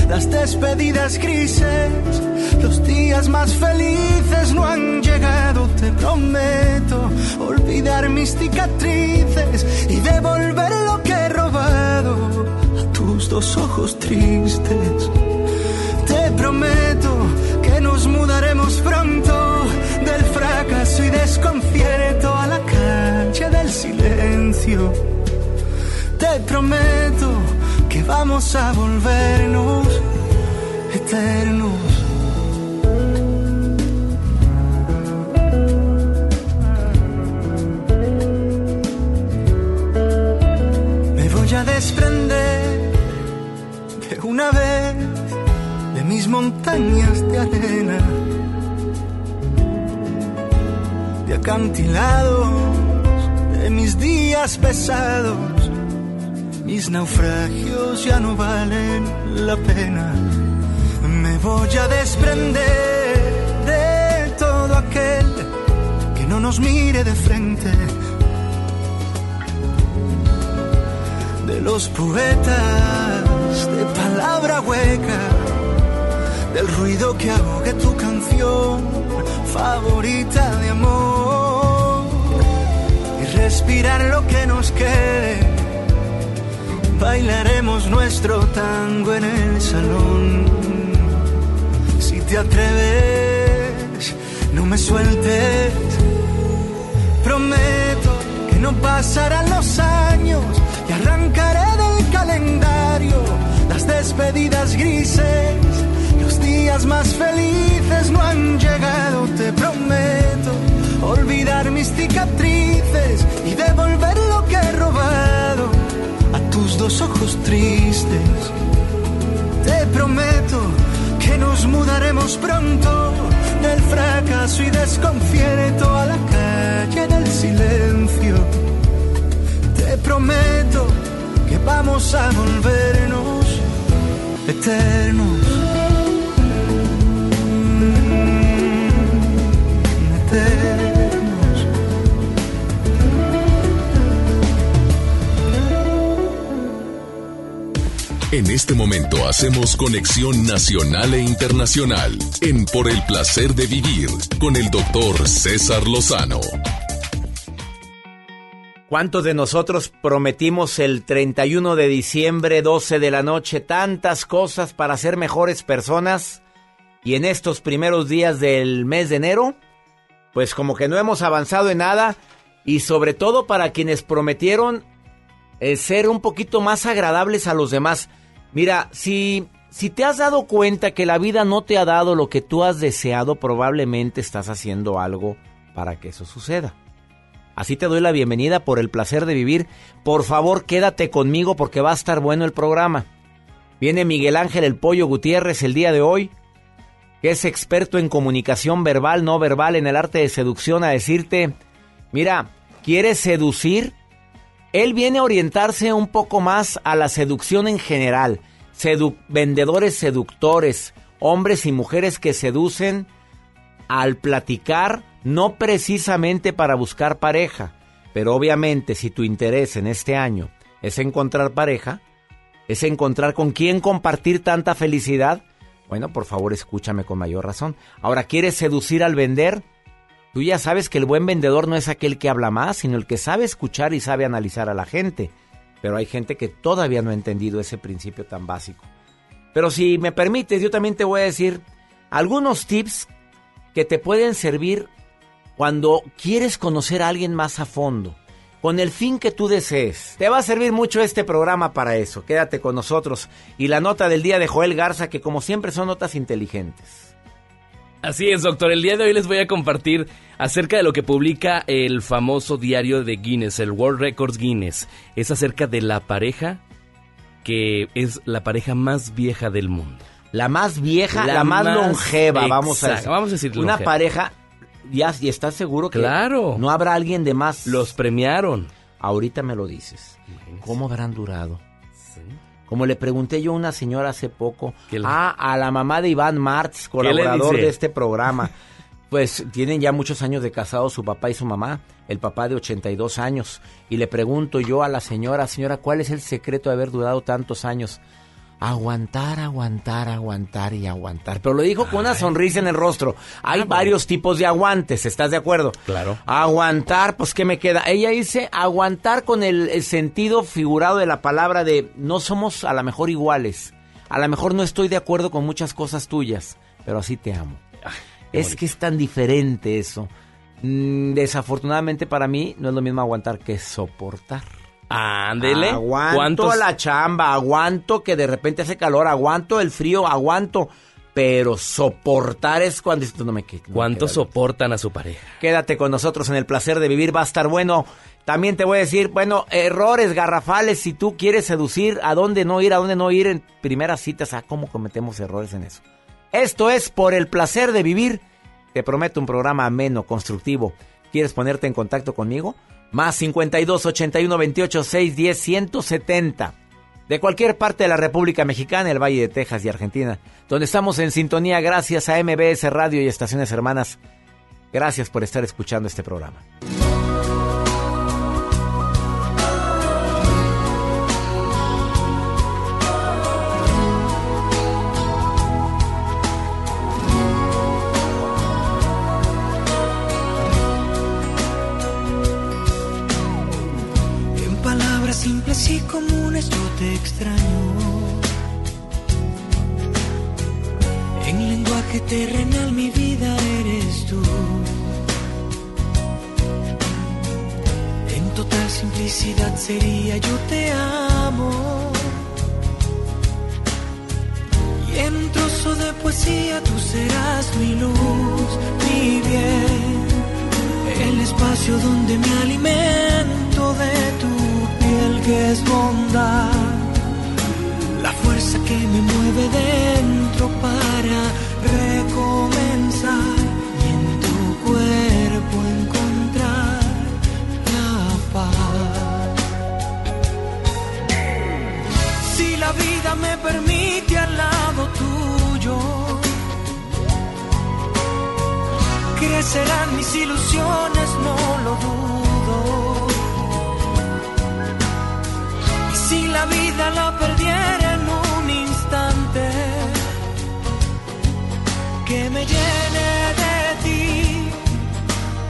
las despedidas grises. Los días más felices no han llegado, te prometo. Olvidar mis cicatrices y devolver lo que he robado a tus dos ojos tristes. Te prometo que nos mudaremos pronto del fracaso y desconcierto silencio. Te prometo que vamos a volvernos eternos. Me voy a desprender de una vez de mis montañas de arena, de acantilados, de mis días pesados. Mis naufragios ya no valen la pena. Me voy a desprender de todo aquel que no nos mire de frente. De los poetas de palabra hueca, del ruido que ahogue tu canción favorita de amor. Respirar lo que nos quede bailaremos nuestro tango en el salón. Si te atreves, no me sueltes. Prometo que no pasarán los años y arrancaré del calendario las despedidas grises. Los días más felices no han llegado, te prometo. Olvidar mis cicatrices y devolver lo que he robado tus dos ojos tristes. Te prometo que nos mudaremos pronto del fracaso y desconcierto a la calle del silencio. Te prometo que vamos a volvernos eternos. Eternos. En este momento hacemos conexión nacional e internacional en Por el placer de vivir con el doctor César Lozano. ¿Cuántos de nosotros prometimos el 31 de diciembre, 12 de la noche, tantas cosas para ser mejores personas? Y en estos primeros días del mes de enero, pues como que no hemos avanzado en nada y sobre todo para quienes prometieron eh, ser un poquito más agradables a los demás. Mira, si, si te has dado cuenta que la vida no te ha dado lo que tú has deseado, probablemente estás haciendo algo para que eso suceda. Así te doy la bienvenida por el placer de vivir. Por favor, quédate conmigo porque va a estar bueno el programa. Viene Miguel Ángel El Pollo Gutiérrez el día de hoy, que es experto en comunicación verbal, no verbal, en el arte de seducción, a decirte, mira, ¿quieres seducir? Él viene a orientarse un poco más a la seducción en general. vendedores seductores, hombres y mujeres que seducen al platicar no precisamente para buscar pareja, pero obviamente si tu interés en este año es encontrar pareja, es encontrar con quién compartir tanta felicidad, bueno, por favor escúchame con mayor razón. Ahora, ¿quieres seducir al vender? Tú ya sabes que el buen vendedor no es aquel que habla más, sino el que sabe escuchar y sabe analizar a la gente. Pero hay gente que todavía no ha entendido ese principio tan básico. Pero si me permites, yo también te voy a decir algunos tips que te pueden servir cuando quieres conocer a alguien más a fondo, con el fin que tú desees. Te va a servir mucho este programa para eso. Quédate con nosotros. Y la nota del día de Joel Garza, que como siempre son notas inteligentes. Así es, doctor. El día de hoy les voy a compartir acerca de lo que publica el famoso diario de Guinness, el World Records Guinness. Es acerca de la pareja que es la pareja más vieja del mundo. La más vieja, la, más, longeva, vamos a decir. Vamos a decir Una pareja ¿Y estás seguro que claro. no habrá alguien de más? Los premiaron. Ahorita me lo dices. ¿Cómo habrán durado? Como le pregunté yo a una señora hace poco, ah, a la mamá de Iván Martz, colaborador de este programa. Pues tienen ya muchos años de casados su papá y su mamá, el papá de 82 años. Y le pregunto yo a la señora, señora, ¿cuál es el secreto de haber durado tantos años? Aguantar, aguantar, aguantar y aguantar. Pero lo dijo con una sonrisa en el rostro. Hay ah, varios tipos de aguantes, ¿estás de acuerdo? Claro. Aguantar, pues ¿qué me queda? Ella dice aguantar con el, sentido figurado de la palabra de no somos a lo mejor iguales. A lo mejor no estoy de acuerdo con muchas cosas tuyas, pero así te amo. es que es tan diferente eso. Mm, desafortunadamente para mí no es lo mismo aguantar que soportar. Ándele. Aguanto la chamba, aguanto que de repente hace calor, aguanto el frío, aguanto. Pero soportar es cuando no me quedo. ¿Cuánto soportan a su pareja? Quédate con nosotros en el placer de vivir, va a estar bueno. También te voy a decir, bueno, errores garrafales si tú quieres seducir, a dónde no ir, a dónde no ir en primeras citas, a cómo cometemos errores en eso. Esto es por el placer de vivir. Te prometo un programa ameno, constructivo. ¿Quieres ponerte en contacto conmigo? Más 52 81 28 6 10 170. De cualquier parte de la República Mexicana, el Valle de Texas y Argentina, donde estamos en sintonía gracias a MBS Radio y Estaciones Hermanas. Gracias por estar escuchando este programa. Te extraño. En lenguaje terrenal mi vida eres tú. En total simplicidad sería yo te amo. Y en trozo de poesía tú serás mi luz, mi bien. El espacio donde me alimento de tu que es bondad, la fuerza que me mueve dentro para recomenzar y en tu cuerpo encontrar la paz. Si la vida me permite al lado tuyo, crecerán mis ilusiones, no lo dudo si la vida la perdiera que me llene de ti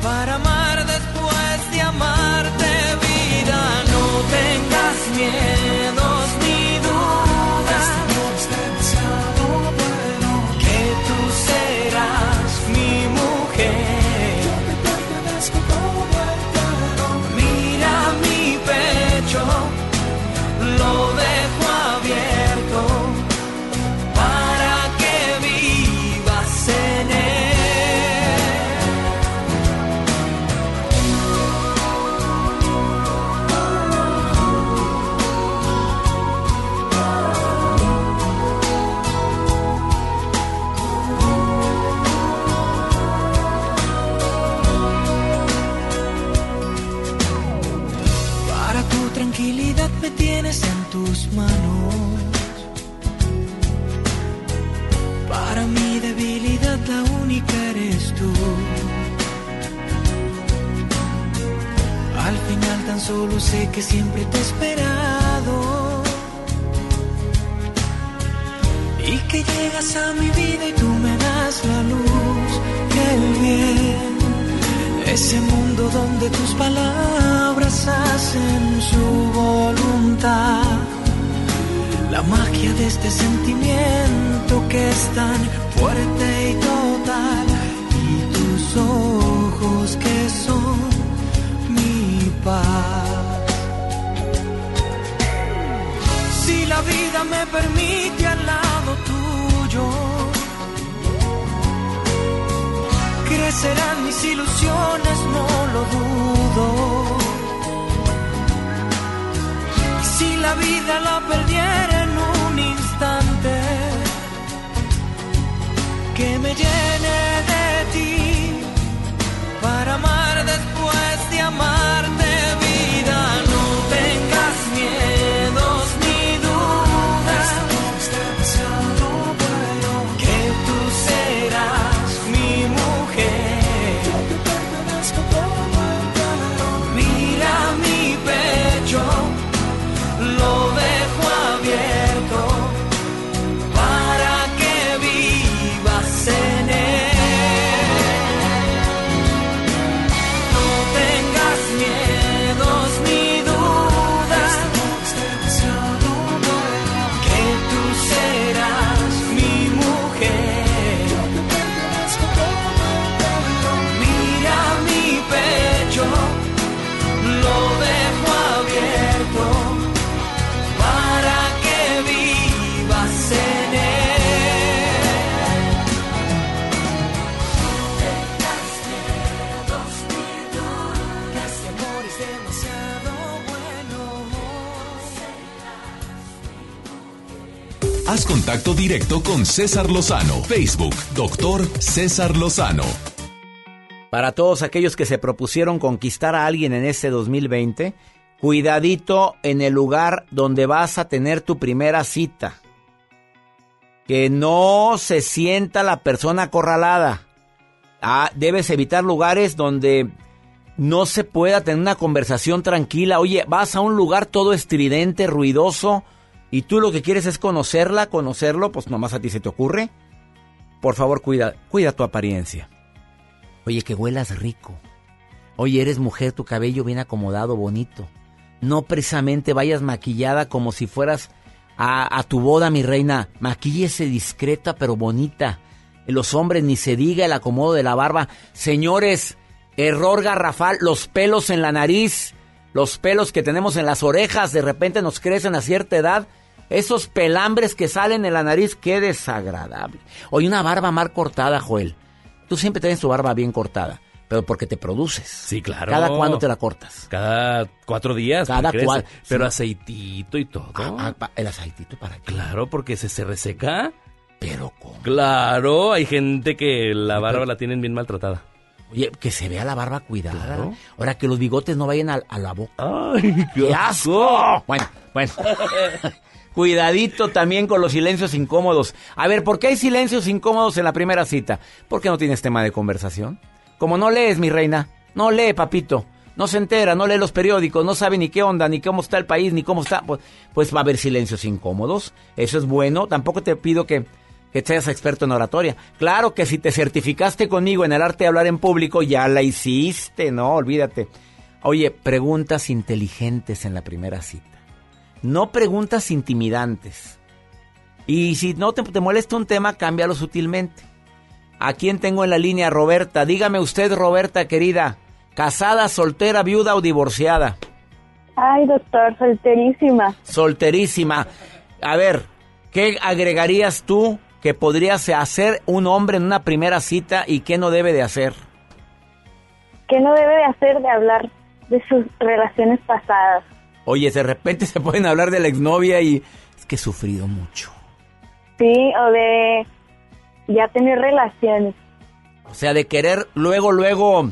para amar después de amarte con César Lozano. Facebook, doctor César Lozano. Para todos aquellos que se propusieron conquistar a alguien en este 2020, cuidadito en el lugar donde vas a tener tu primera cita. Que no se sienta la persona acorralada. Ah, debes evitar lugares donde no se pueda tener una conversación tranquila. Oye, vas a un lugar todo estridente, ruidoso, y tú lo que quieres es conocerla, conocerlo, pues nomás a ti se te ocurre. Por favor, cuida, cuida tu apariencia. Oye, que huelas rico. Oye, eres mujer, tu cabello bien acomodado, bonito. No precisamente vayas maquillada como si fueras a, a tu boda, mi reina. Maquíllese discreta pero bonita. Los hombres ni se diga el acomodo de la barba. Señores, error garrafal, los pelos en la nariz, los pelos que tenemos en las orejas, de repente nos crecen a cierta edad. Esos pelambres que salen en la nariz, qué desagradable. Oye, una barba mal cortada, Joel. Tú siempre tienes tu barba bien cortada, pero porque te produces. Sí, claro. ¿Cada cuándo te la cortas? Cada cuatro días. Cada cual- Pero sí. aceitito y todo. Ah, ah, ¿El aceitito para qué? Claro, porque se, se reseca. Pero ¿cómo? Claro, hay gente que la barba la tienen bien maltratada. Oye, que se vea la barba cuidada. Claro. Ahora que los bigotes no vayan a, a la boca. ¡Ay, ¡Qué asco! Bueno, bueno. <laughs> Cuidadito también con los silencios incómodos. A ver, ¿por qué hay silencios incómodos en la primera cita? ¿Por qué no tienes tema de conversación? Como no lees, mi reina. No lee, papito. No se entera, no lee los periódicos, no sabe ni qué onda, ni cómo está el país, ni cómo está. Pues, pues va a haber silencios incómodos. Eso es bueno. Tampoco te pido que, que seas experto en oratoria. Claro que si te certificaste conmigo en el arte de hablar en público, ya la hiciste, no, olvídate. Oye, preguntas inteligentes en la primera cita. No preguntas intimidantes. Y si no te, te molesta un tema, cámbialo sutilmente. ¿A quién tengo en la línea, Roberta? Dígame usted, Roberta, querida. ¿Casada, soltera, viuda o divorciada? Ay, doctor, solterísima. Solterísima. A ver, ¿qué agregarías tú que podrías hacer un hombre en una primera cita y qué no debe de hacer? ¿Qué no debe de hacer de hablar de sus relaciones pasadas? Oye, de repente se pueden hablar de la exnovia y es que he sufrido mucho. Sí, o de ya tener relaciones. O sea, de querer luego, luego,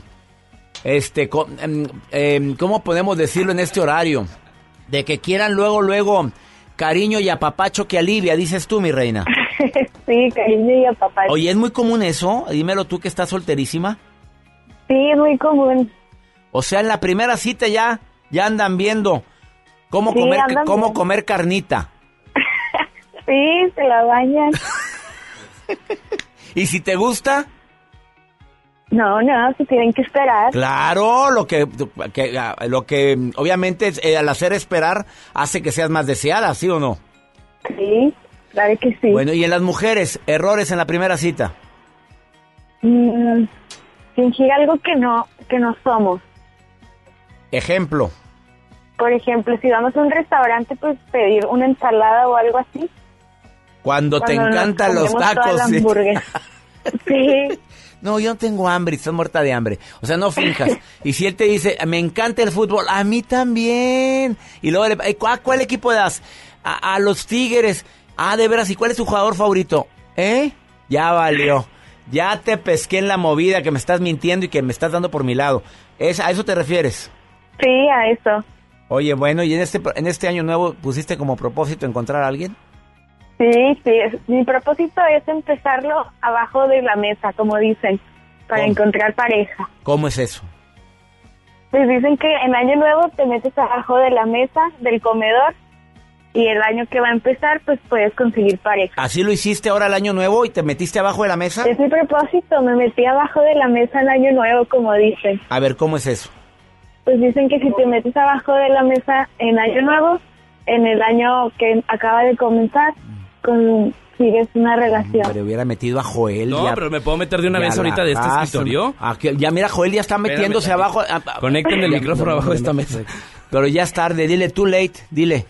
este, em, em, ¿cómo podemos decirlo en este horario? De que quieran luego, luego, cariño y apapacho que alivia, dices tú, mi reina. <laughs> sí, cariño y papá. Oye, ¿es muy común eso? Dímelo tú que estás solterísima. Sí, es muy común. O sea, en la primera cita ya Ya andan viendo cómo, Sí, comer, cómo comer carnita. <laughs> Sí, se la bañan. <laughs> Y si te gusta, No, no, se tienen que esperar. claro, lo que, que, lo que obviamente eh, al hacer esperar hace que seas más deseada, ¿sí o no? Sí, claro que sí. Bueno, y en las mujeres, errores en la primera cita. Mm, fingir algo que no, que no somos. Ejemplo, Por ejemplo, si vamos a un restaurante, pues pedir una ensalada o algo así. cuando, te Cuando nos encantan los tacos. ¿sí? hamburguesa. <laughs> Sí. No, yo no tengo hambre, estás muerta de hambre. O sea, no finjas. Y si él te dice, me encanta el fútbol, a mí también. Y luego, le, ¿a cuál equipo das? A, a los Tigres. Ah, de veras, ¿y cuál es tu jugador favorito? ¿Eh? Ya valió. Ya te pesqué en la movida que me estás mintiendo y que me estás dando por mi lado. ¿Es, ¿A eso te refieres? Sí, a eso. Oye, bueno, ¿y en este, en este año nuevo pusiste como propósito encontrar a alguien? Sí, sí. es- Mi propósito es empezarlo abajo de la mesa, como dicen, para ¿Cómo? encontrar pareja. ¿Cómo es eso? Pues dicen que en año nuevo te metes abajo de la mesa del comedor y el año que va a empezar, pues puedes conseguir pareja. ¿Así lo hiciste ahora el año nuevo y te metiste abajo de la mesa? Es mi propósito, me metí abajo de la mesa en año nuevo, como dicen. A ver, ¿cómo es eso? Pues dicen que si te metes abajo de la mesa en año nuevo, en el año que acaba de comenzar, consigues una relación. Pero hubiera metido a Joel. No, ya- pero me puedo meter de una vez ahorita de este casa. escritorio. Ah, que- ya mira, Joel ya está metiéndose Espérame abajo. ah, ah, Conecten el micrófono abajo de esta mesa. Pero ya es tarde, dile too late, dile.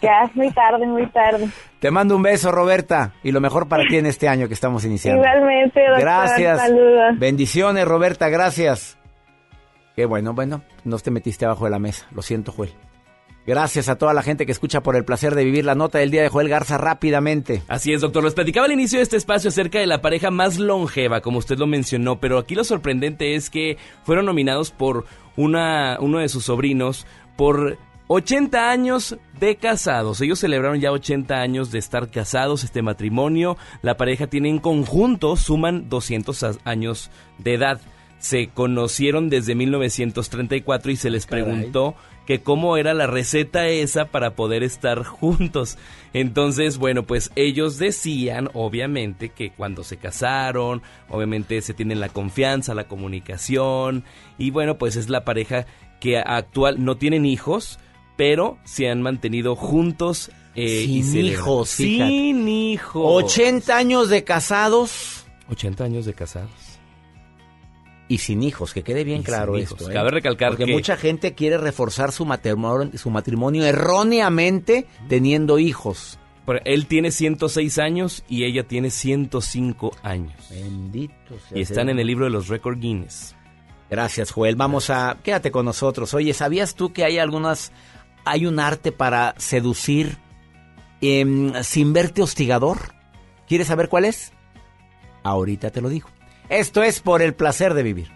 Ya es muy tarde, muy tarde. Te mando un beso, Roberta, y lo mejor para ti en este año que estamos iniciando. Igualmente, doctor. Gracias. Saludos. Bendiciones, Roberta, gracias. Qué bueno, bueno, no te metiste abajo de la mesa. Lo siento, Joel. Gracias a toda la gente que escucha por el placer de vivir la nota del día de Joel Garza rápidamente. Así es, doctor. Les platicaba al inicio de este espacio acerca de la pareja más longeva, como usted lo mencionó, pero aquí lo sorprendente es que fueron nominados por una, uno de sus sobrinos por 80 años de casados. Ellos celebraron ya 80 años de estar casados, este matrimonio. La pareja tiene en conjunto, suman 200 a- años de edad. Se conocieron desde 1934 y se les preguntó que cómo era la receta esa para poder estar <laughs> juntos. Entonces, bueno, pues ellos decían, obviamente, que cuando se casaron, obviamente se tienen la confianza, la comunicación, y bueno, pues es la pareja que actual no tienen hijos, pero se han mantenido juntos. eh, y Sin celebran- hijos. Sin hijos. 80 años de casados 80 años de casados. Y sin hijos, que quede bien Y claro esto. ¿eh? Cabe recalcar Porque que- mucha gente quiere reforzar su matrimonio, su matrimonio erróneamente teniendo hijos. Pero Él tiene 106 años y ella tiene 105 años. Bendito sea Y están en el libro de los récord Guinness. Gracias, Joel. Vamos a quédate con nosotros. Oye, ¿sabías tú que hay algunas hay un arte para seducir em, sin verte hostigador? ¿Quieres saber cuál es? Ahorita te lo digo. Esto es por el placer de vivir.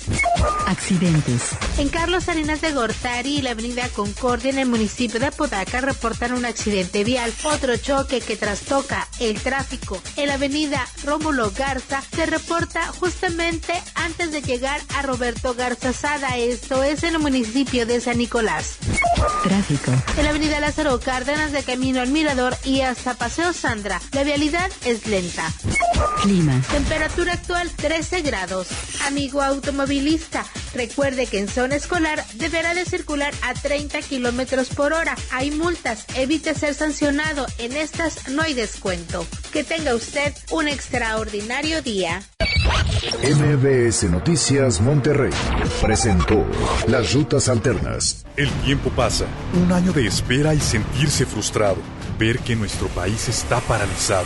Accidentes. En Carlos Salinas de Gortari y la avenida Concordia en el municipio de Apodaca reportan un accidente vial. Otro choque que trastoca el tráfico en la avenida Rómulo Garza se reporta justamente antes de llegar a Roberto Garza Sada. Esto es en el municipio de San Nicolás. Tráfico. En la avenida Lázaro Cárdenas de camino al Mirador y hasta Paseo Sandra, la vialidad es lenta. Clima. Temperatura actual 13 grados. Amigo automovilista, recuerde que en zona escolar deberá de circular a 30 kilómetros por hora. Hay multas, evite ser sancionado. En estas no hay descuento. Que tenga usted un extraordinario día. MBS Noticias Monterrey presentó Las Rutas Alternas. El tiempo pasa, un año de espera y sentirse frustrado, ver que nuestro país está paralizado.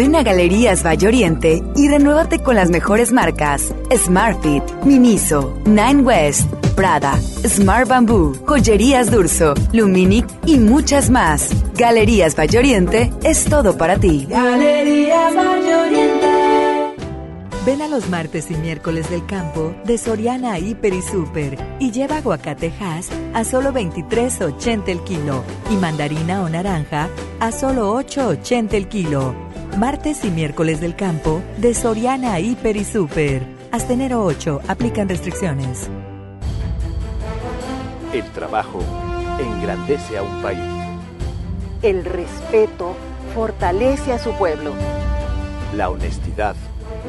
Ven a Galerías Valle Oriente y renuévate con las mejores marcas: Smartfit, Miniso, Nine West, Prada, Smart Bamboo, Joyerías Durso, Luminic y muchas más. Galerías Valle Oriente es todo para ti. Galerías Valle Oriente. Ven a los martes y miércoles del campo de Soriana Hiper y Super y lleva aguacatejas a solo 23.80 el kilo y mandarina o naranja a solo 8.80 el kilo. Martes y miércoles del campo de Soriana Hiper y Super. Hasta enero 8 aplican restricciones. El trabajo engrandece a un país. El respeto fortalece a su pueblo. La honestidad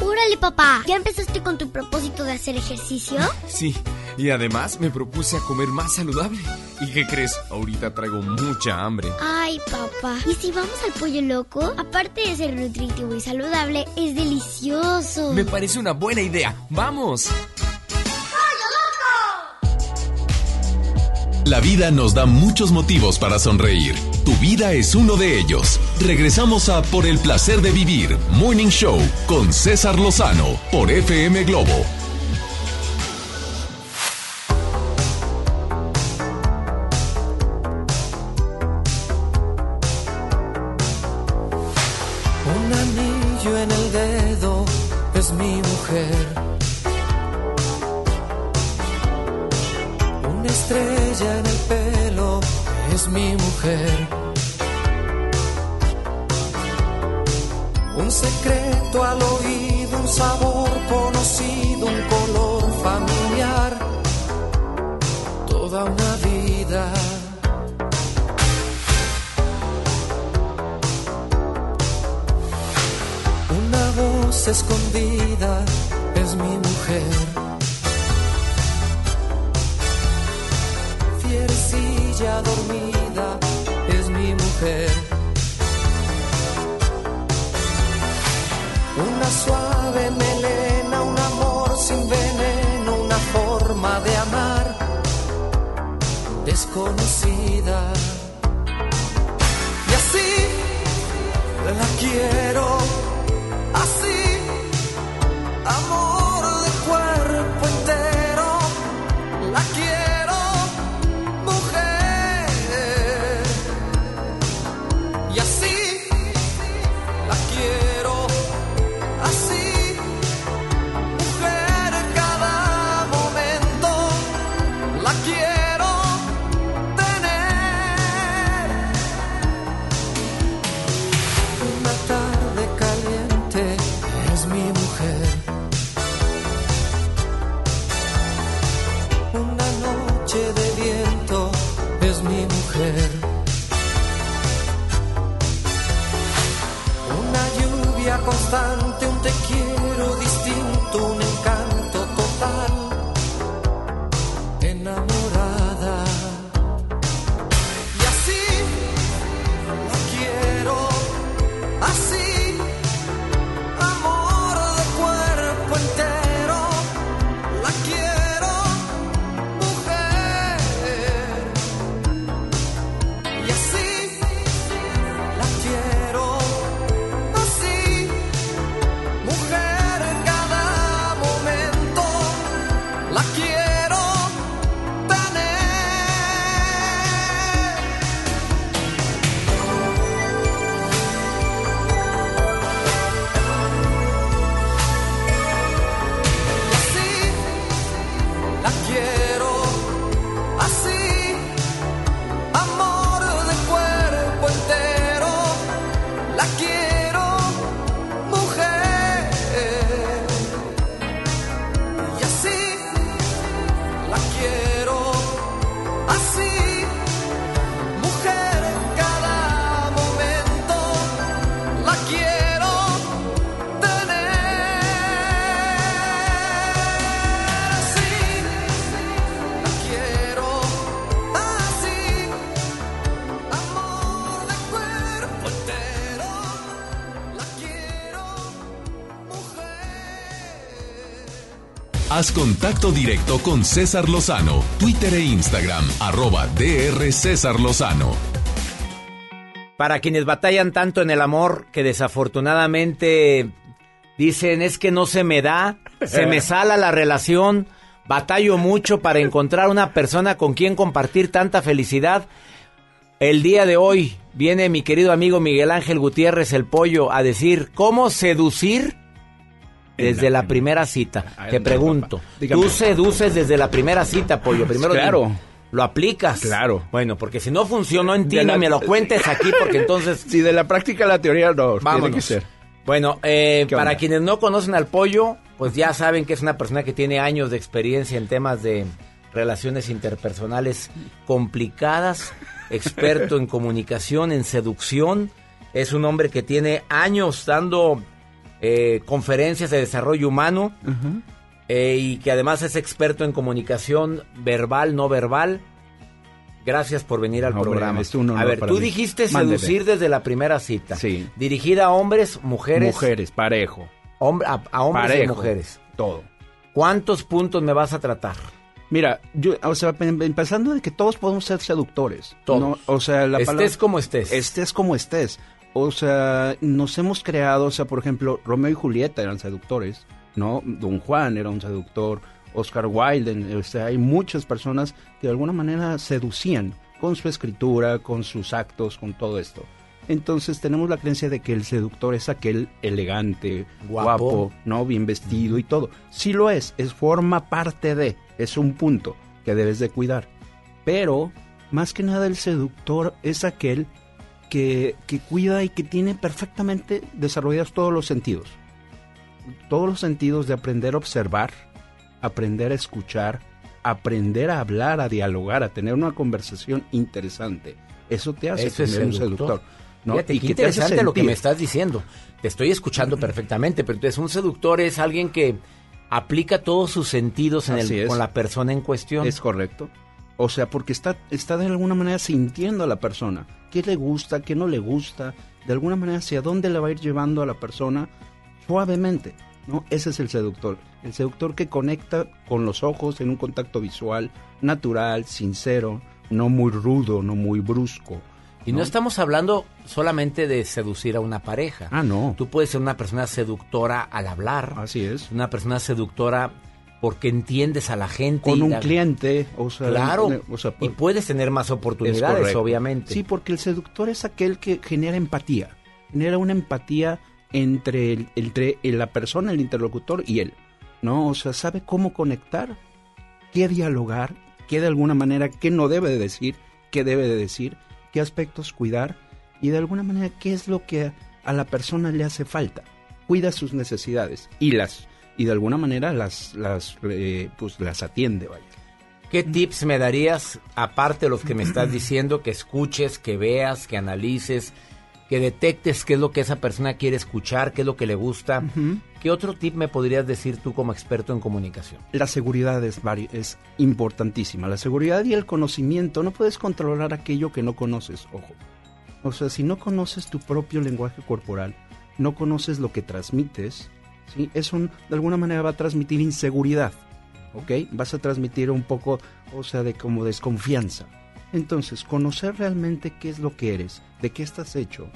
¡Órale, papá! ¿Ya empezaste con tu propósito de hacer ejercicio? Sí, y además me propuse a comer más saludable. ¿Y qué crees? Ahorita traigo mucha hambre. Ay, papá. ¿Y si vamos al pollo loco? Aparte de ser nutritivo y saludable, es delicioso. Me parece una buena idea. ¡Vamos! La vida nos da muchos motivos para sonreír. Tu vida es uno de ellos. Regresamos a Por el placer de vivir, Morning Show, con César Lozano, por FM Globo. Un anillo en el dedo es mi mujer. Mi mujer. Un secreto al oído, un sabor conocido, un color familiar. Toda una vida. Una voz escondida es mi mujer. Fierecilla dormida es mi mujer. Una suave melena, un amor sin veneno, una forma de amar desconocida. Y así la quiero, así sun Haz contacto directo con César Lozano, Twitter e Instagram, arroba DR César Lozano. Para quienes batallan tanto en el amor que desafortunadamente dicen es que no se me da, se me <laughs> sala la relación, batallo mucho para encontrar una persona con quien compartir tanta felicidad. El día de hoy viene mi querido amigo Miguel Ángel Gutiérrez el Pollo a decir cómo seducir desde la primera cita. Te pregunto, Dígame. ¿tú seduces desde la primera cita, Pollo? <laughs> Primero Claro. ¿Lo aplicas? Claro. Bueno, porque si no funcionó en ti, no la- me lo <laughs> cuentes aquí porque entonces... <laughs> Si de la práctica a la teoría no, tiene que Vámonos. ser. Bueno, eh, ¿Qué para quienes no conocen al pollo, pues ya saben que es una persona que tiene años de experiencia en temas de relaciones interpersonales complicadas, experto en comunicación, en seducción. Es un hombre que tiene años dando eh, conferencias de desarrollo humano eh, y que además es experto en comunicación verbal, no verbal. Gracias por venir al programa. A ver, tú mí. dijiste Mándeme. seducir desde la primera cita. Sí. Dirigida a hombres, mujeres. Mujeres, parejo. A, a hombres y mujeres. Todo. ¿Cuántos puntos me vas a tratar? Mira, yo, o sea, em- empezando de que todos podemos ser seductores. Todos. ¿no? O sea, la Estés palabra- como estés. Estés como estés. O sea, nos hemos creado, o sea, por ejemplo, Romeo y Julieta eran seductores, ¿no? Don Juan era un seductor, Oscar Wilde, o sea, hay muchas personas que de alguna manera seducían con su escritura, con sus actos, con todo esto. Entonces tenemos la creencia de que el seductor es aquel elegante, Guapo. guapo, ¿no? Bien vestido y todo. Sí lo es, es forma parte de, es un punto que debes de cuidar. Pero, más que nada, el seductor es aquel que, que cuida y que tiene perfectamente desarrollados todos los sentidos. Todos los sentidos de aprender a observar, aprender a escuchar, aprender a hablar, a dialogar, a tener una conversación interesante. Eso te hace Eso es tener un seductor. ¿no? Fíjate, Y qué que interesante lo que me estás diciendo. Te estoy escuchando perfectamente, pero entonces un seductor es alguien que aplica todos sus sentidos en el- con la persona en cuestión. Es correcto. O sea, porque está, está de alguna manera sintiendo a la persona. ¿Qué le gusta? ¿Qué no le gusta? De alguna manera, hacia dónde le va a ir llevando a la persona suavemente. ¿no? Ese es el seductor. El seductor que conecta con los ojos en un contacto visual natural, sincero, no muy rudo, no muy brusco. Y no estamos hablando solamente de seducir a una pareja. Ah, no. Tú puedes ser una persona seductora al hablar. Así es. Una persona seductora porque entiendes a la gente. Con un la- cliente, o sea, Claro. o sea, y puedes tener más Es oportunidades, obviamente. Sí, porque el seductor es aquel que genera empatía. Genera una empatía entre, el- entre la persona, el interlocutor y él. ¿No? O sea, sabe cómo conectar, qué dialogar, qué de alguna manera, qué no debe de decir, qué debe de decir, qué aspectos cuidar y de alguna manera qué es lo que a la persona le hace falta. Cuida sus necesidades y las y de alguna manera las las eh, pues las atiende, vaya. ¿Qué tips me darías, aparte de los que me estás diciendo, que escuches, que veas, que analices, que detectes qué es lo que esa persona quiere escuchar, qué es lo que le gusta? ¿Qué otro tip me podrías decir tú como experto en comunicación? La seguridad es, es importantísima. La seguridad y el conocimiento. No puedes controlar aquello que no conoces, ojo. O sea, si no conoces tu propio lenguaje corporal, no conoces lo que transmites, ¿sí? eso de alguna manera va a transmitir inseguridad, ¿ok? Vas a transmitir un poco, o sea, de como desconfianza. Entonces, conocer realmente qué es lo que eres, de qué estás hecho,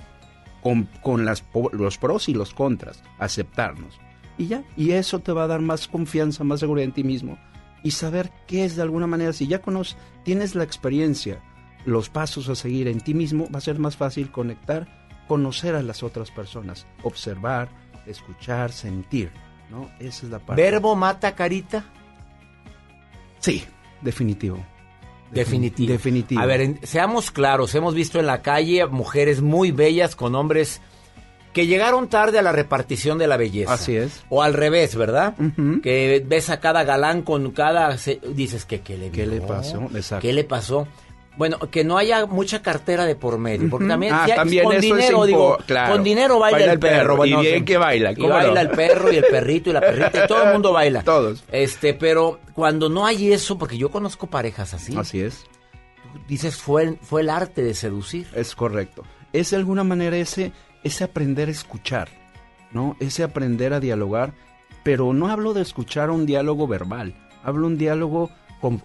con, con los pros y los contras, aceptarnos. Y ya, y eso te va a dar más confianza, más seguridad en ti mismo. Y saber qué es de alguna manera, si ya conoces, tienes la experiencia, los pasos a seguir en ti mismo, va a ser más fácil conectar, conocer a las otras personas, observar, escuchar, sentir, ¿no? Esa es la parte. ¿Verbo mata carita? Sí, definitivo. Definitivo. Definitivo. A ver, en- seamos claros, hemos visto en la calle mujeres muy bellas con hombres que llegaron tarde a la repartición de la belleza. Así es. O al revés, ¿verdad? Que ves a cada galán con cada... dices que qué le ¿Qué le pasó? Exacto. ¿Qué le pasó? Bueno, que no haya mucha cartera de por medio, porque también, Ah, también con dinero, digo, claro. con dinero baila, Baila el perro, perro. y bien que baila, Y ¿cómo baila no? el perro y el perrito y la perrita, y todo el mundo baila. Todos. Este, pero cuando no hay eso, porque yo conozco parejas así. Así es. Dices, fue el, fue el arte de seducir. Es correcto. Es de alguna manera ese, ese aprender a escuchar, ¿no? Ese aprender a dialogar, pero no hablo de escuchar un diálogo verbal, hablo un diálogo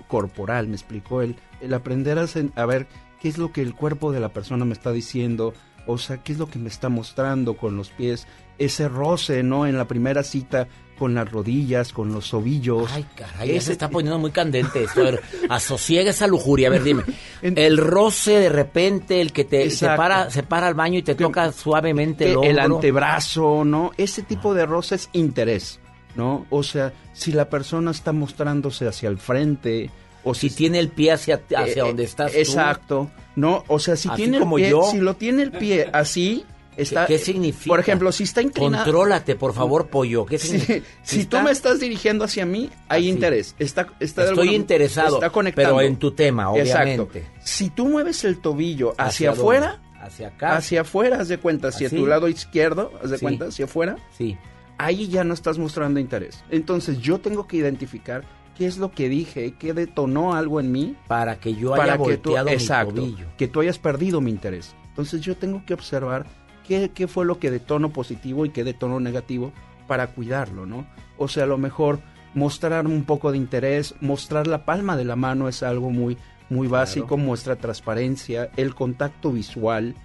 corporal, me explicó él, el aprender a, a ver qué es lo que el cuerpo de la persona me está diciendo, o sea, qué es lo que me está mostrando con los pies, ese roce, ¿no? En la primera cita con las rodillas, con los ovillos. Ay, caray, ya Ese- se está poniendo muy candente esto. A ver, <laughs> asosiega esa lujuria. A ver, dime. El roce de repente, el que te se para, se para al baño y te toca suavemente el el antebrazo, ¿no? Ese tipo de roce es interés, ¿no? O sea, si la persona está mostrándose hacia el frente o Si tiene el pie hacia, hacia Eh, donde estás tú. Exacto, ¿no? O sea, si Así tiene como el pie, yo. si lo tiene el pie así, está ¿Qué significa? Por ejemplo, si está inclinado Contrólate, por favor, pollo. ¿Qué Si, significa? si tú me estás dirigiendo hacia mí, hay interés. Está, está Estoy alguna- interesado, Está pero en tu tema, Exacto. obviamente. Si tú mueves el tobillo hacia, afuera, Hacia acá. hacia afuera, haz de cuenta, hacia ¿Así? tu lado izquierdo, haz de Sí. cuenta, hacia afuera, Sí. Ahí ya no estás mostrando interés. Entonces yo tengo que identificar qué es lo que dije, qué detonó algo en mí Para que yo haya para que tú, volteado mi exacto, tobillo. que tú hayas perdido mi interés. Entonces yo tengo que observar qué, qué fue lo que detonó positivo y qué detonó negativo para cuidarlo, ¿no? O sea, a lo mejor mostrar un poco de interés, mostrar la palma de la mano es algo muy, muy básico, muestra transparencia, el contacto visual,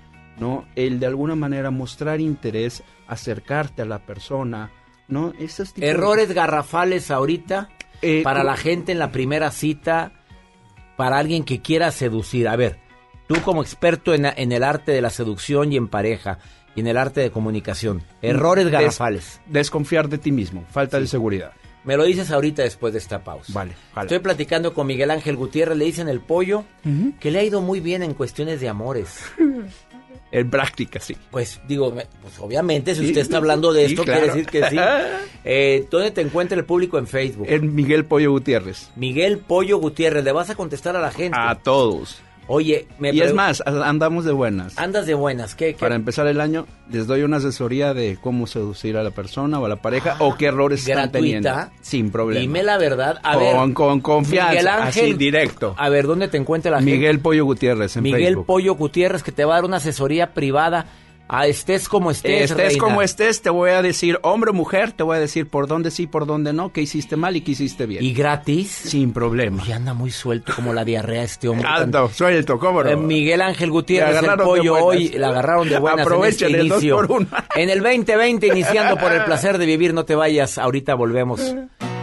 ¿no? El de alguna manera mostrar interés, acercarte a la persona, ¿no? Esos tipos de- Errores garrafales ahorita Eh, para la gente en la primera cita, para alguien que quiera seducir. A ver, tú como experto en, en el arte de la seducción y en pareja y en el arte de comunicación, errores Des- garrafales. desconfiar de ti mismo, falta de seguridad. Me lo dices ahorita después de esta pausa. Vale, jala. Estoy platicando con Miguel Ángel Gutiérrez, le dicen el pollo, que le ha ido muy bien en cuestiones de amores. <laughs> En práctica, sí. Pues digo, pues obviamente si Sí, usted está hablando de sí, esto, claro. quiere decir que sí. <laughs> Eh, ¿Dónde te encuentra el público en Facebook? En Miguel Pollo Gutiérrez. Miguel Pollo Gutiérrez, le vas a contestar a la gente. A todos. Oye, me y es más, andamos de buenas. Andas de buenas, ¿qué? qué? Para empezar el año, les doy una asesoría de cómo seducir a la persona o a la pareja o qué errores están teniendo. ¿Gratuita? Sin problema. Dime la verdad. A con, ver, con confianza, Miguel Ángel, así directo. A ver, ¿dónde te encuentra la gente? Miguel Pollo Gutiérrez en Miguel Facebook. Pollo Gutiérrez, que te va a dar una asesoría privada. A estés como estés, estés reina. como estés, te voy a decir, hombre o mujer, te voy a decir por dónde sí, por dónde no, qué hiciste mal y qué hiciste bien. ¿Y gratis? Sin problema. Y anda muy suelto como la diarrea este hombre. Ando, suelto, cómo no. Eh, Miguel Ángel Gutiérrez, el pollo hoy, la agarraron de buenas Aprovechen en este el dos por uno. En el 2020, iniciando por el placer de vivir, no te vayas, ahorita volvemos. <laughs>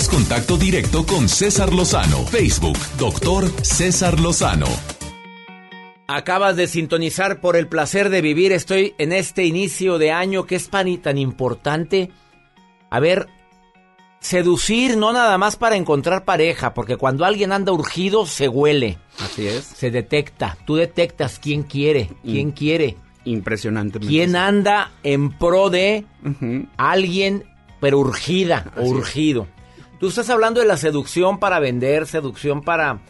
Haz contacto directo con César Lozano. Facebook, doctor César Lozano. Acabas de sintonizar por el placer de vivir. Estoy en este inicio de año que es pan y tan importante. A ver, seducir no nada más para encontrar pareja, porque cuando alguien anda urgido se huele. Así es. Se detecta. Tú detectas quién quiere, quién Mm. quiere. Impresionante. ¿Quién anda en pro de alguien, pero urgida o es. Tú estás hablando de la seducción para vender, seducción para,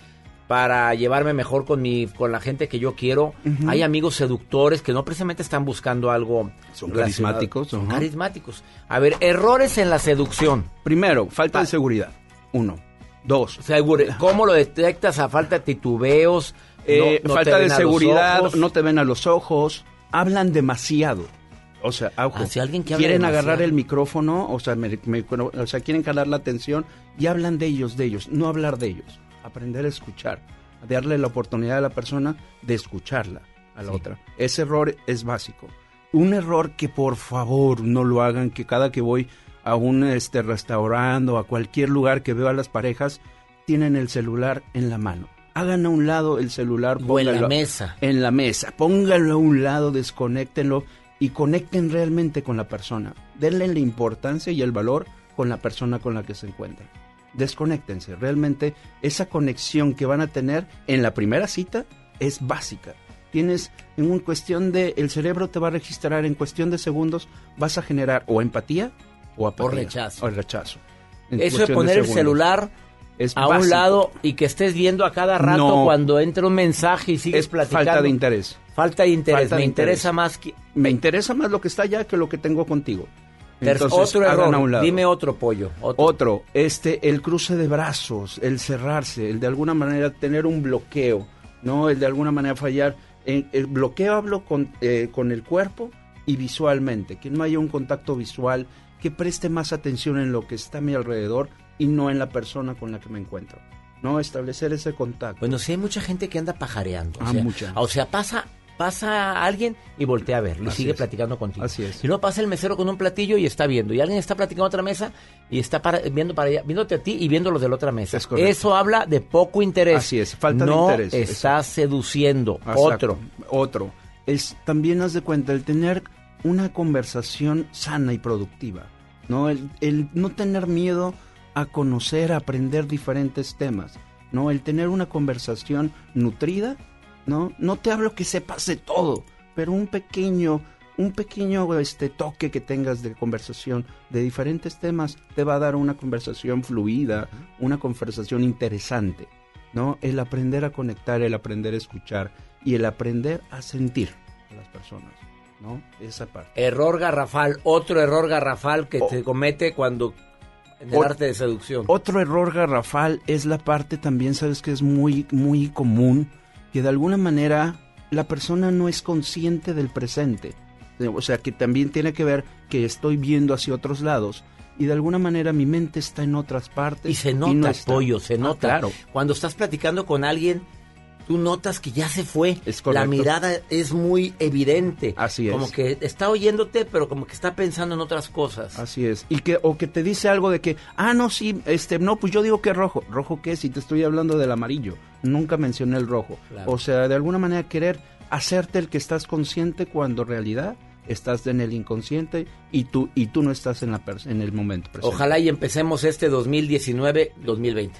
para llevarme mejor con, mi, con la gente que yo quiero. Hay amigos seductores que no precisamente están buscando algo. Son carismáticos, Son carismáticos. A ver, errores en la seducción. Primero, falta de seguridad. Uno. Dos. Segure- <laughs> ¿Cómo lo detectas a falta de titubeos? Eh, No- no te falta de seguridad, no te ven a los ojos, hablan demasiado. O sea, ojo, si alguien que quieren demasiado. agarrar el micrófono, o sea, me- me- o sea, quieren jalar la atención y hablan de ellos, de ellos, no hablar de ellos. Aprender a escuchar, a darle la oportunidad a la persona de escucharla a la Sí. otra. Ese error es básico. Un error que por favor no lo hagan, que cada que voy a un este restaurante o a cualquier lugar que veo a las parejas, tienen el celular en la mano. Hagan a un lado el celular. O en la mesa. En la mesa. Pónganlo a un lado, desconéctenlo y conecten realmente con la persona. Denle la importancia y el valor con la persona con la que se encuentran. Desconéctense. Realmente esa conexión que van a tener en la primera cita es básica. Tienes en un cuestión de el cerebro te va a registrar en cuestión de segundos vas a generar o empatía o apatía rechazo. o rechazo. En Eso de poner el celular Es a un lado y que estés viendo a cada rato No. cuando entra un mensaje y sigues es platicando. falta de interés. Falta de interés. Falta Me interesa más que... Me interesa más lo que está allá que lo que tengo contigo. Entonces, otro error. a un lado. Dime otro pollo. Otro. Otro, este, el cruce de brazos, el cerrarse, el de alguna manera tener un bloqueo, ¿no? El de alguna manera fallar. En- el bloqueo hablo con, eh, con el cuerpo y visualmente, que no haya un contacto visual, que preste más atención en lo que está a mi alrededor y no en la persona con la que me encuentro. ¿No? Establecer ese contacto. Bueno, sí hay mucha gente que anda pajareando. Ah, o, sea, mucha. o sea, pasa, pasa alguien y voltea a verlo y sigue es. platicando contigo. Así es. Y luego pasa el mesero con un platillo y está viendo. Y alguien está platicando en otra mesa y está para- viendo para allá, viéndote a ti y viendo los de la otra mesa. Es. Eso habla de poco interés. Así es, falta de no interés. estás seduciendo. Exacto. Otro. Otro. Es también haz de cuenta el tener una conversación sana y productiva, ¿no? El, el no tener miedo a conocer, a aprender diferentes temas, ¿no? El tener una conversación nutrida, ¿no? No te hablo que sepas de todo, pero un pequeño un pequeño este toque que tengas de conversación de diferentes temas te va a dar una conversación fluida, una conversación interesante, ¿no? El aprender a conectar, el aprender a escuchar y el aprender a sentir a las personas, ¿no? Esa parte. Error garrafal. Otro error garrafal que se comete cuando en el arte de seducción. Otro error garrafal es la parte también, sabes que es muy, muy común, que de alguna manera la persona no es consciente del presente. O sea, que también tiene que ver que estoy viendo hacia otros lados y de alguna manera mi mente está en otras partes. Y se no nota, está. pollo, se Ah, nota. claro. Cuando estás platicando con alguien, tú notas que ya se fue. correcto. La mirada es muy evidente. Así es. Como que está oyéndote, pero como que está pensando en otras cosas. Así es. Y que, o que te dice algo de que, ah, no, sí, este, no, pues yo digo que es rojo. ¿Rojo qué? Si te estoy hablando del amarillo. Nunca mencioné el rojo. Claro. O sea, de alguna manera querer hacerte el que estás consciente cuando en realidad estás en el inconsciente y tú, y tú no estás en, la en el momento presente. Ojalá y empecemos este 2019-2020.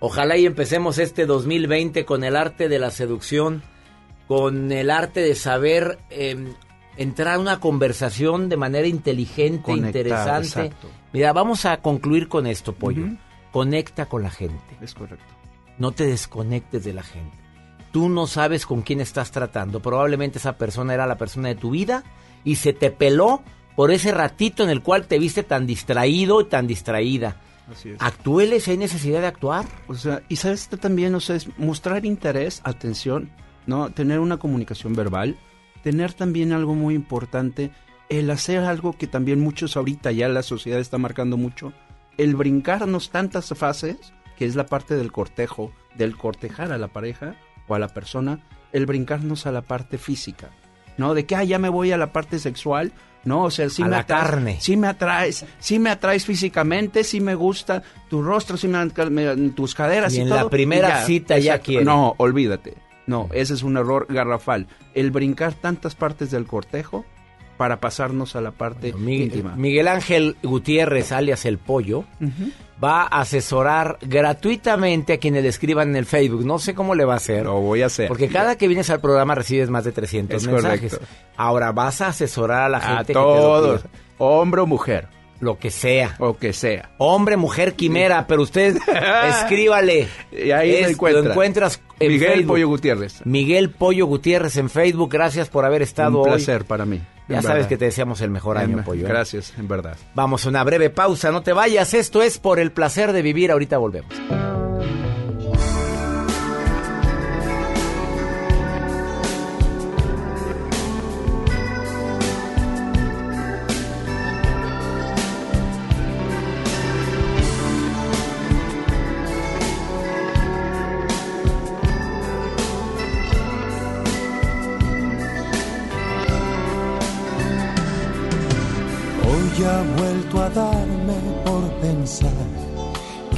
Ojalá y empecemos este 2020 con el arte de la seducción, con el arte de saber eh, entrar a una conversación de manera inteligente, Conectar, interesante. exacto. Mira, vamos a concluir con esto, Pollo. Conecta con la gente. Es correcto. No te desconectes de la gente. Tú no sabes con quién estás tratando. Probablemente esa persona era la persona de tu vida y se te peló por ese ratito en el cual te viste tan distraído y tan distraída. Así es. Actúele si hay necesidad de actuar. O sea, y sabes también, o sea, es mostrar interés, atención, ¿no? Tener una comunicación verbal, tener también algo muy importante, el hacer algo que también muchos ahorita ya la sociedad está marcando mucho, el brincarnos tantas fases, que es la parte del cortejo, del cortejar a la pareja o a la persona, el brincarnos a la parte física, ¿no? De que, ah, ya me voy a la parte sexual, ¿no? O sea, sí A me la atraes- carne. sí me atraes, sí me atraes físicamente, sí me gusta tu rostro, sí me, me- tus caderas Y y, en todo. la primera cita ya quiere. No, olvídate. No, ese es un error garrafal. El brincar tantas partes del cortejo para pasarnos a la parte Miguel, íntima. Miguel Ángel Gutiérrez, alias El Pollo. Va a asesorar gratuitamente a quienes le escriban en el Facebook. No sé cómo le va a hacer. Lo voy a hacer. Porque cada que vienes al programa recibes más de 300 Es mensajes. correcto. Ahora vas a asesorar a la gente a que te lo todos, pida. hombre o mujer, Lo que sea. o que sea. Hombre, mujer, quimera, pero usted <laughs> escríbale. Y ahí Es- lo encuentra. Lo encuentras en Miguel Facebook. Pollo Gutiérrez. Miguel Pollo Gutiérrez en Facebook. Gracias por haber estado Un hoy. placer para mí. Ya sabes verdad. que te deseamos el mejor año, En- Pollo. ¿eh? Gracias, en verdad. Vamos a una breve pausa, no te vayas. Esto es por el placer de vivir. Ahorita volvemos.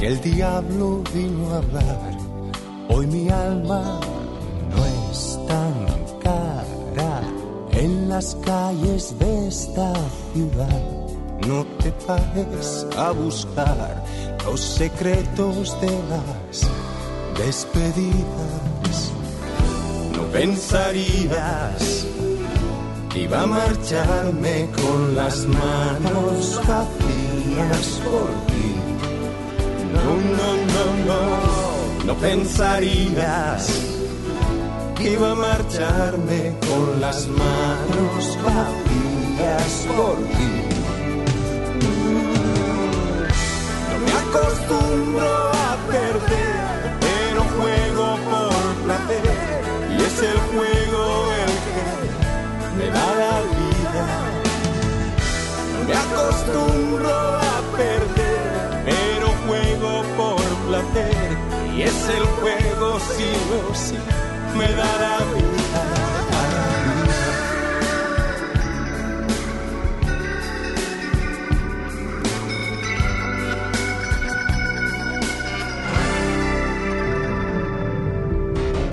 El diablo vino a hablar. Hoy mi alma no es tan cara en las calles de esta ciudad. No te pares a buscar los secretos de las despedidas. No pensarías que iba a marcharme con las manos vacías por ti. No, no, no, no, pensarías que iba a marcharme con las manos vacías por ti. No me acostumbro a perder, pero juego por placer y es el juego el que me da la vida. No me acostumbro a el juego, sí o sí, me dará vida.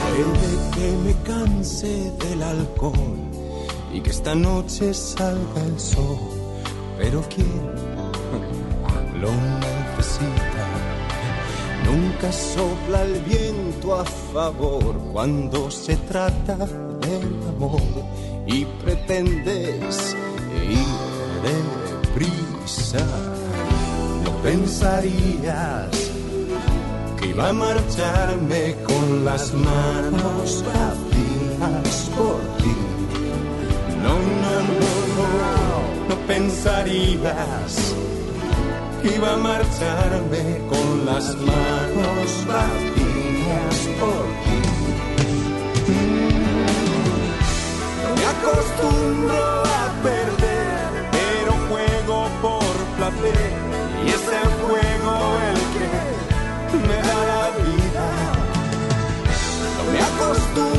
Puede que me canse del alcohol y que esta noche salga el sol, pero ¿quién lo necesita? Sopla el viento a favor cuando se trata del amor y pretendes ir deprisa. No pensarías que iba a marcharme con las manos vacías por ti. No, no, no, no, pensarías iba a marcharme con las manos vacías por ti. No me acostumbro a perder, pero juego por placer y es el juego el que me da la vida. Me acostumbro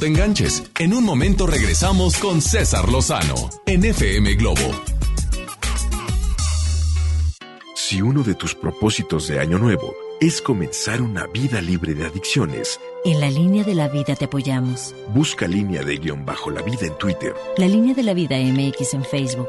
te enganches. En un momento regresamos con César Lozano en FM Globo. Si uno de tus propósitos de Año Nuevo es comenzar una vida libre de adicciones, En la línea de la vida te apoyamos. busca línea de guion bajo la vida en Twitter, La línea de la vida MX en Facebook.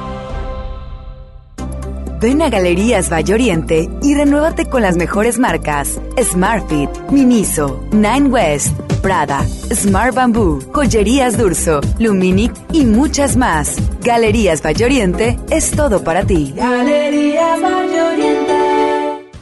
Ven a Galerías Valle Oriente y renuévate con las mejores marcas: Smartfit, Miniso, Nine West, Prada, Smart Bamboo, Joyerías Durso, Luminic y muchas más. Galerías Valle Oriente es todo para ti. Galerías Valle Oriente.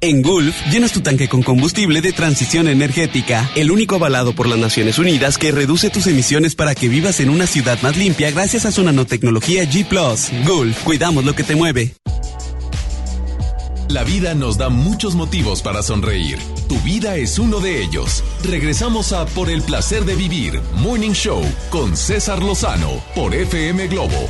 En Gulf, llenas tu tanque con combustible de transición energética, el único avalado por las Naciones Unidas que reduce tus emisiones para que vivas en una ciudad más limpia gracias a su nanotecnología G ⁇ Gulf, cuidamos lo que te mueve. La vida nos da muchos motivos para sonreír. Tu vida es uno de ellos. Regresamos a Por el placer de vivir, Morning Show, con César Lozano, por FM Globo.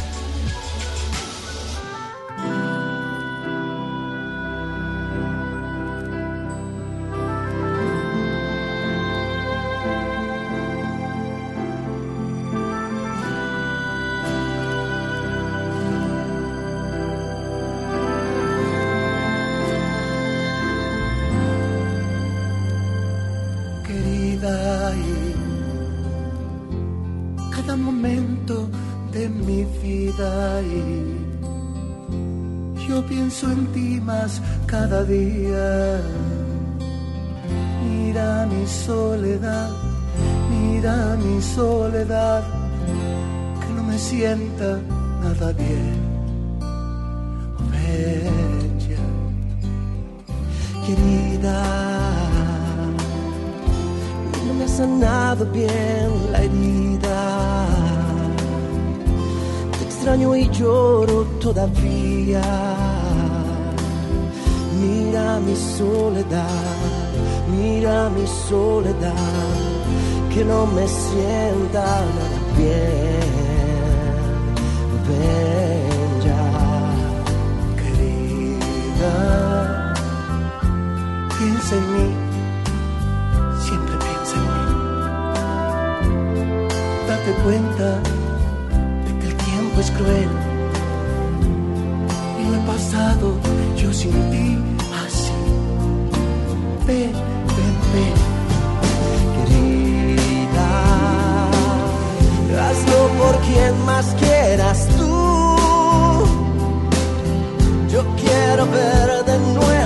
Mira mi soledad mira mi soledad que no me sienta nada bien bella querida no me ha sanado bien la herida. Te extraño y lloro todavía. Mira mi soledad, mira mi soledad, que no me sienta nada bien. Ven ya, querida, piensa en mí siempre piensa en mí. Date cuenta de que el tiempo es cruel. Lo he pasado yo sin ti. Ven, ven, ven, querida. Hazlo por quien más quieras tú. Yo quiero ver de nuevo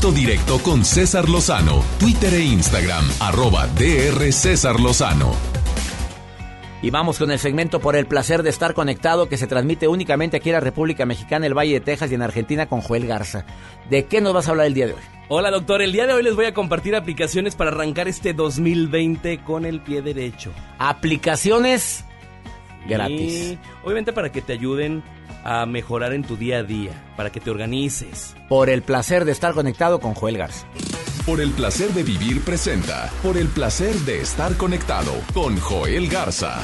contacto directo con César Lozano, Twitter e Instagram, arroba DR César Lozano. Y vamos con el segmento por el placer de estar conectado que se transmite únicamente aquí en la República Mexicana, el Valle de Texas y en Argentina con Joel Garza. ¿De qué nos vas a hablar el día de hoy? Hola doctor, el día de hoy les voy a compartir aplicaciones para arrancar este 2020 con el pie derecho. Aplicaciones gratis. Y obviamente para que te ayuden a mejorar en tu día a día, para que te organices. Por el placer de estar conectado con Joel Garza. Por el placer de vivir presenta. Por el placer de estar conectado con Joel Garza.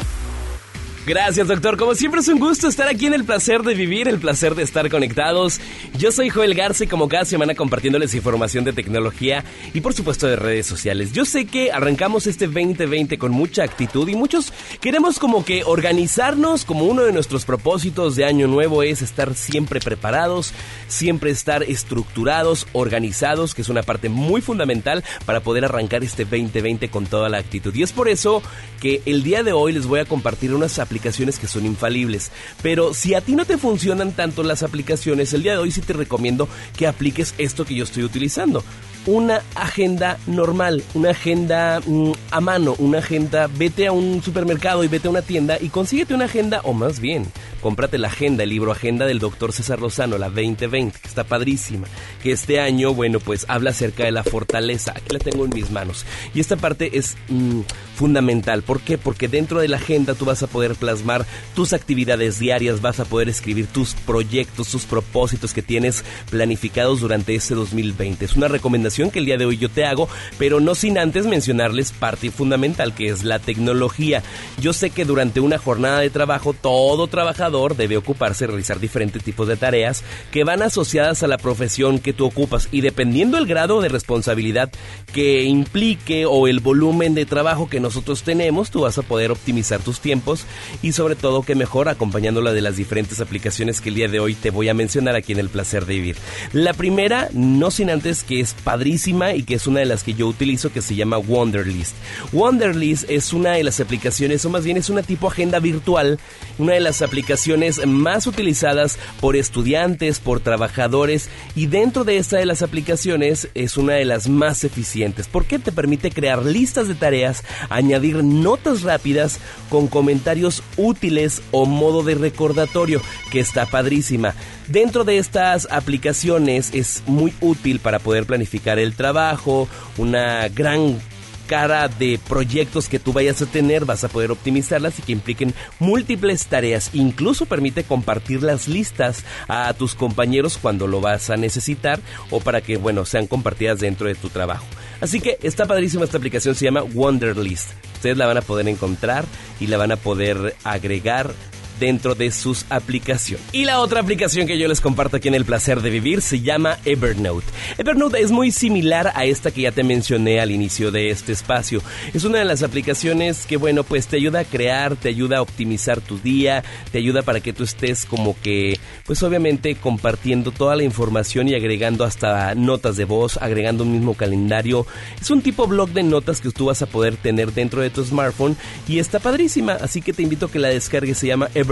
Gracias, doctor. Como siempre es un gusto estar aquí en el placer de vivir, el placer de estar conectados. Yo soy Joel Garza y como cada semana compartiéndoles información de tecnología y por supuesto de redes sociales. Yo sé que arrancamos este 2020 con mucha actitud y muchos queremos como que organizarnos como uno de nuestros propósitos de año nuevo es estar siempre preparados, siempre estar estructurados, organizados, que es una parte muy fundamental para poder arrancar este 2020 con toda la actitud. Y es por eso que el día de hoy les voy a compartir unas aplicaciones aplicaciones que son infalibles. Pero si a ti no te funcionan tanto las aplicaciones, el día de hoy sí te recomiendo que apliques esto que yo estoy utilizando. Una agenda normal, una agenda mm, a mano, una agenda, vete a un supermercado y vete a una tienda y consíguete una agenda, o más bien, cómprate la agenda, el libro Agenda del doctor César Lozano, la 2020, que está padrísima. Que este año, bueno, pues habla acerca de la fortaleza. Aquí la tengo en mis manos. Y esta parte es mm, fundamental. ¿Por qué? Porque dentro de la agenda tú vas a poder plasmar tus actividades diarias, vas a poder escribir tus proyectos, tus propósitos que tienes planificados durante este 2020. Es una recomendación que el día de hoy yo te hago, pero no sin antes mencionarles parte fundamental que es la tecnología. Yo sé que durante una jornada de trabajo todo trabajador debe ocuparse de realizar diferentes tipos de tareas que van asociadas a la profesión que tú ocupas y dependiendo el grado de responsabilidad que implique o el volumen de trabajo que nosotros tenemos, tú vas a poder optimizar tus tiempos y sobre todo que mejor acompañándola de las diferentes aplicaciones que el día de hoy te voy a mencionar aquí en el placer de vivir. La primera, no sin antes que es y que es una de las que yo utilizo que se llama Wonderlist. Wonderlist es una de las aplicaciones o más bien es una tipo agenda virtual, una de las aplicaciones más utilizadas por estudiantes, por trabajadores y dentro de esta de las aplicaciones es una de las más eficientes porque te permite crear listas de tareas, añadir notas rápidas con comentarios útiles o modo de recordatorio que está padrísima. Dentro de estas aplicaciones es muy útil para poder planificar el trabajo, una gran cara de proyectos que tú vayas a tener, vas a poder optimizarlas y que impliquen múltiples tareas. Incluso permite compartir las listas a tus compañeros cuando lo vas a necesitar o para que, bueno, sean compartidas dentro de tu trabajo. Así que está padrísima esta aplicación, se llama Wonderlist. Ustedes la van a poder encontrar y la van a poder agregar dentro de sus aplicaciones. Y la otra aplicación que yo les comparto aquí en El Placer de Vivir se llama Evernote. Evernote es muy similar a esta que ya te mencioné al inicio de este espacio. Es una de las aplicaciones que, bueno, pues te ayuda a crear, te ayuda a optimizar tu día, te ayuda para que tú estés como que, pues obviamente compartiendo toda la información y agregando hasta notas de voz, agregando un mismo calendario. Es un tipo blog de notas que tú vas a poder tener dentro de tu smartphone y está padrísima, así que te invito a que la descargues, se llama Evernote.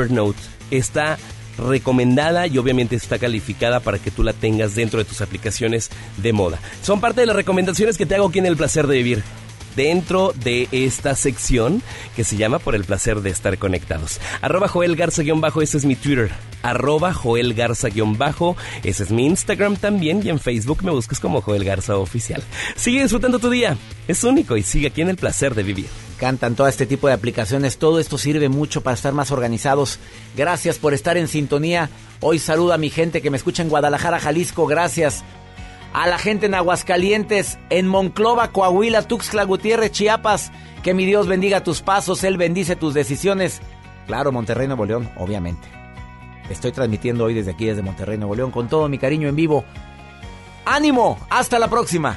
Está recomendada y obviamente está calificada para que tú la tengas dentro de tus aplicaciones de moda. Son parte de las recomendaciones que te hago aquí en el placer de vivir dentro de esta sección que se llama Por el placer de estar conectados. Arroba Joel Garza-bajo, ese es mi Twitter. Arroba Joel Garza-bajo, ese es mi Instagram también y en Facebook me buscas como Joel Garza Oficial. Sigue disfrutando tu día, es único y sigue aquí en el placer de vivir encantan todo este tipo de aplicaciones. Todo esto sirve mucho para estar más organizados. Gracias por estar en sintonía. Hoy saludo a mi gente que me escucha en Guadalajara, Jalisco. Gracias. A la gente en Aguascalientes, en Monclova, Coahuila, Tuxtla Gutiérrez, Chiapas. Que mi Dios bendiga tus pasos, Él bendice tus decisiones. Claro, Monterrey, Nuevo León, obviamente. Estoy transmitiendo hoy desde aquí, desde Monterrey, Nuevo León, con todo mi cariño en vivo. ¡Ánimo! ¡Hasta la próxima!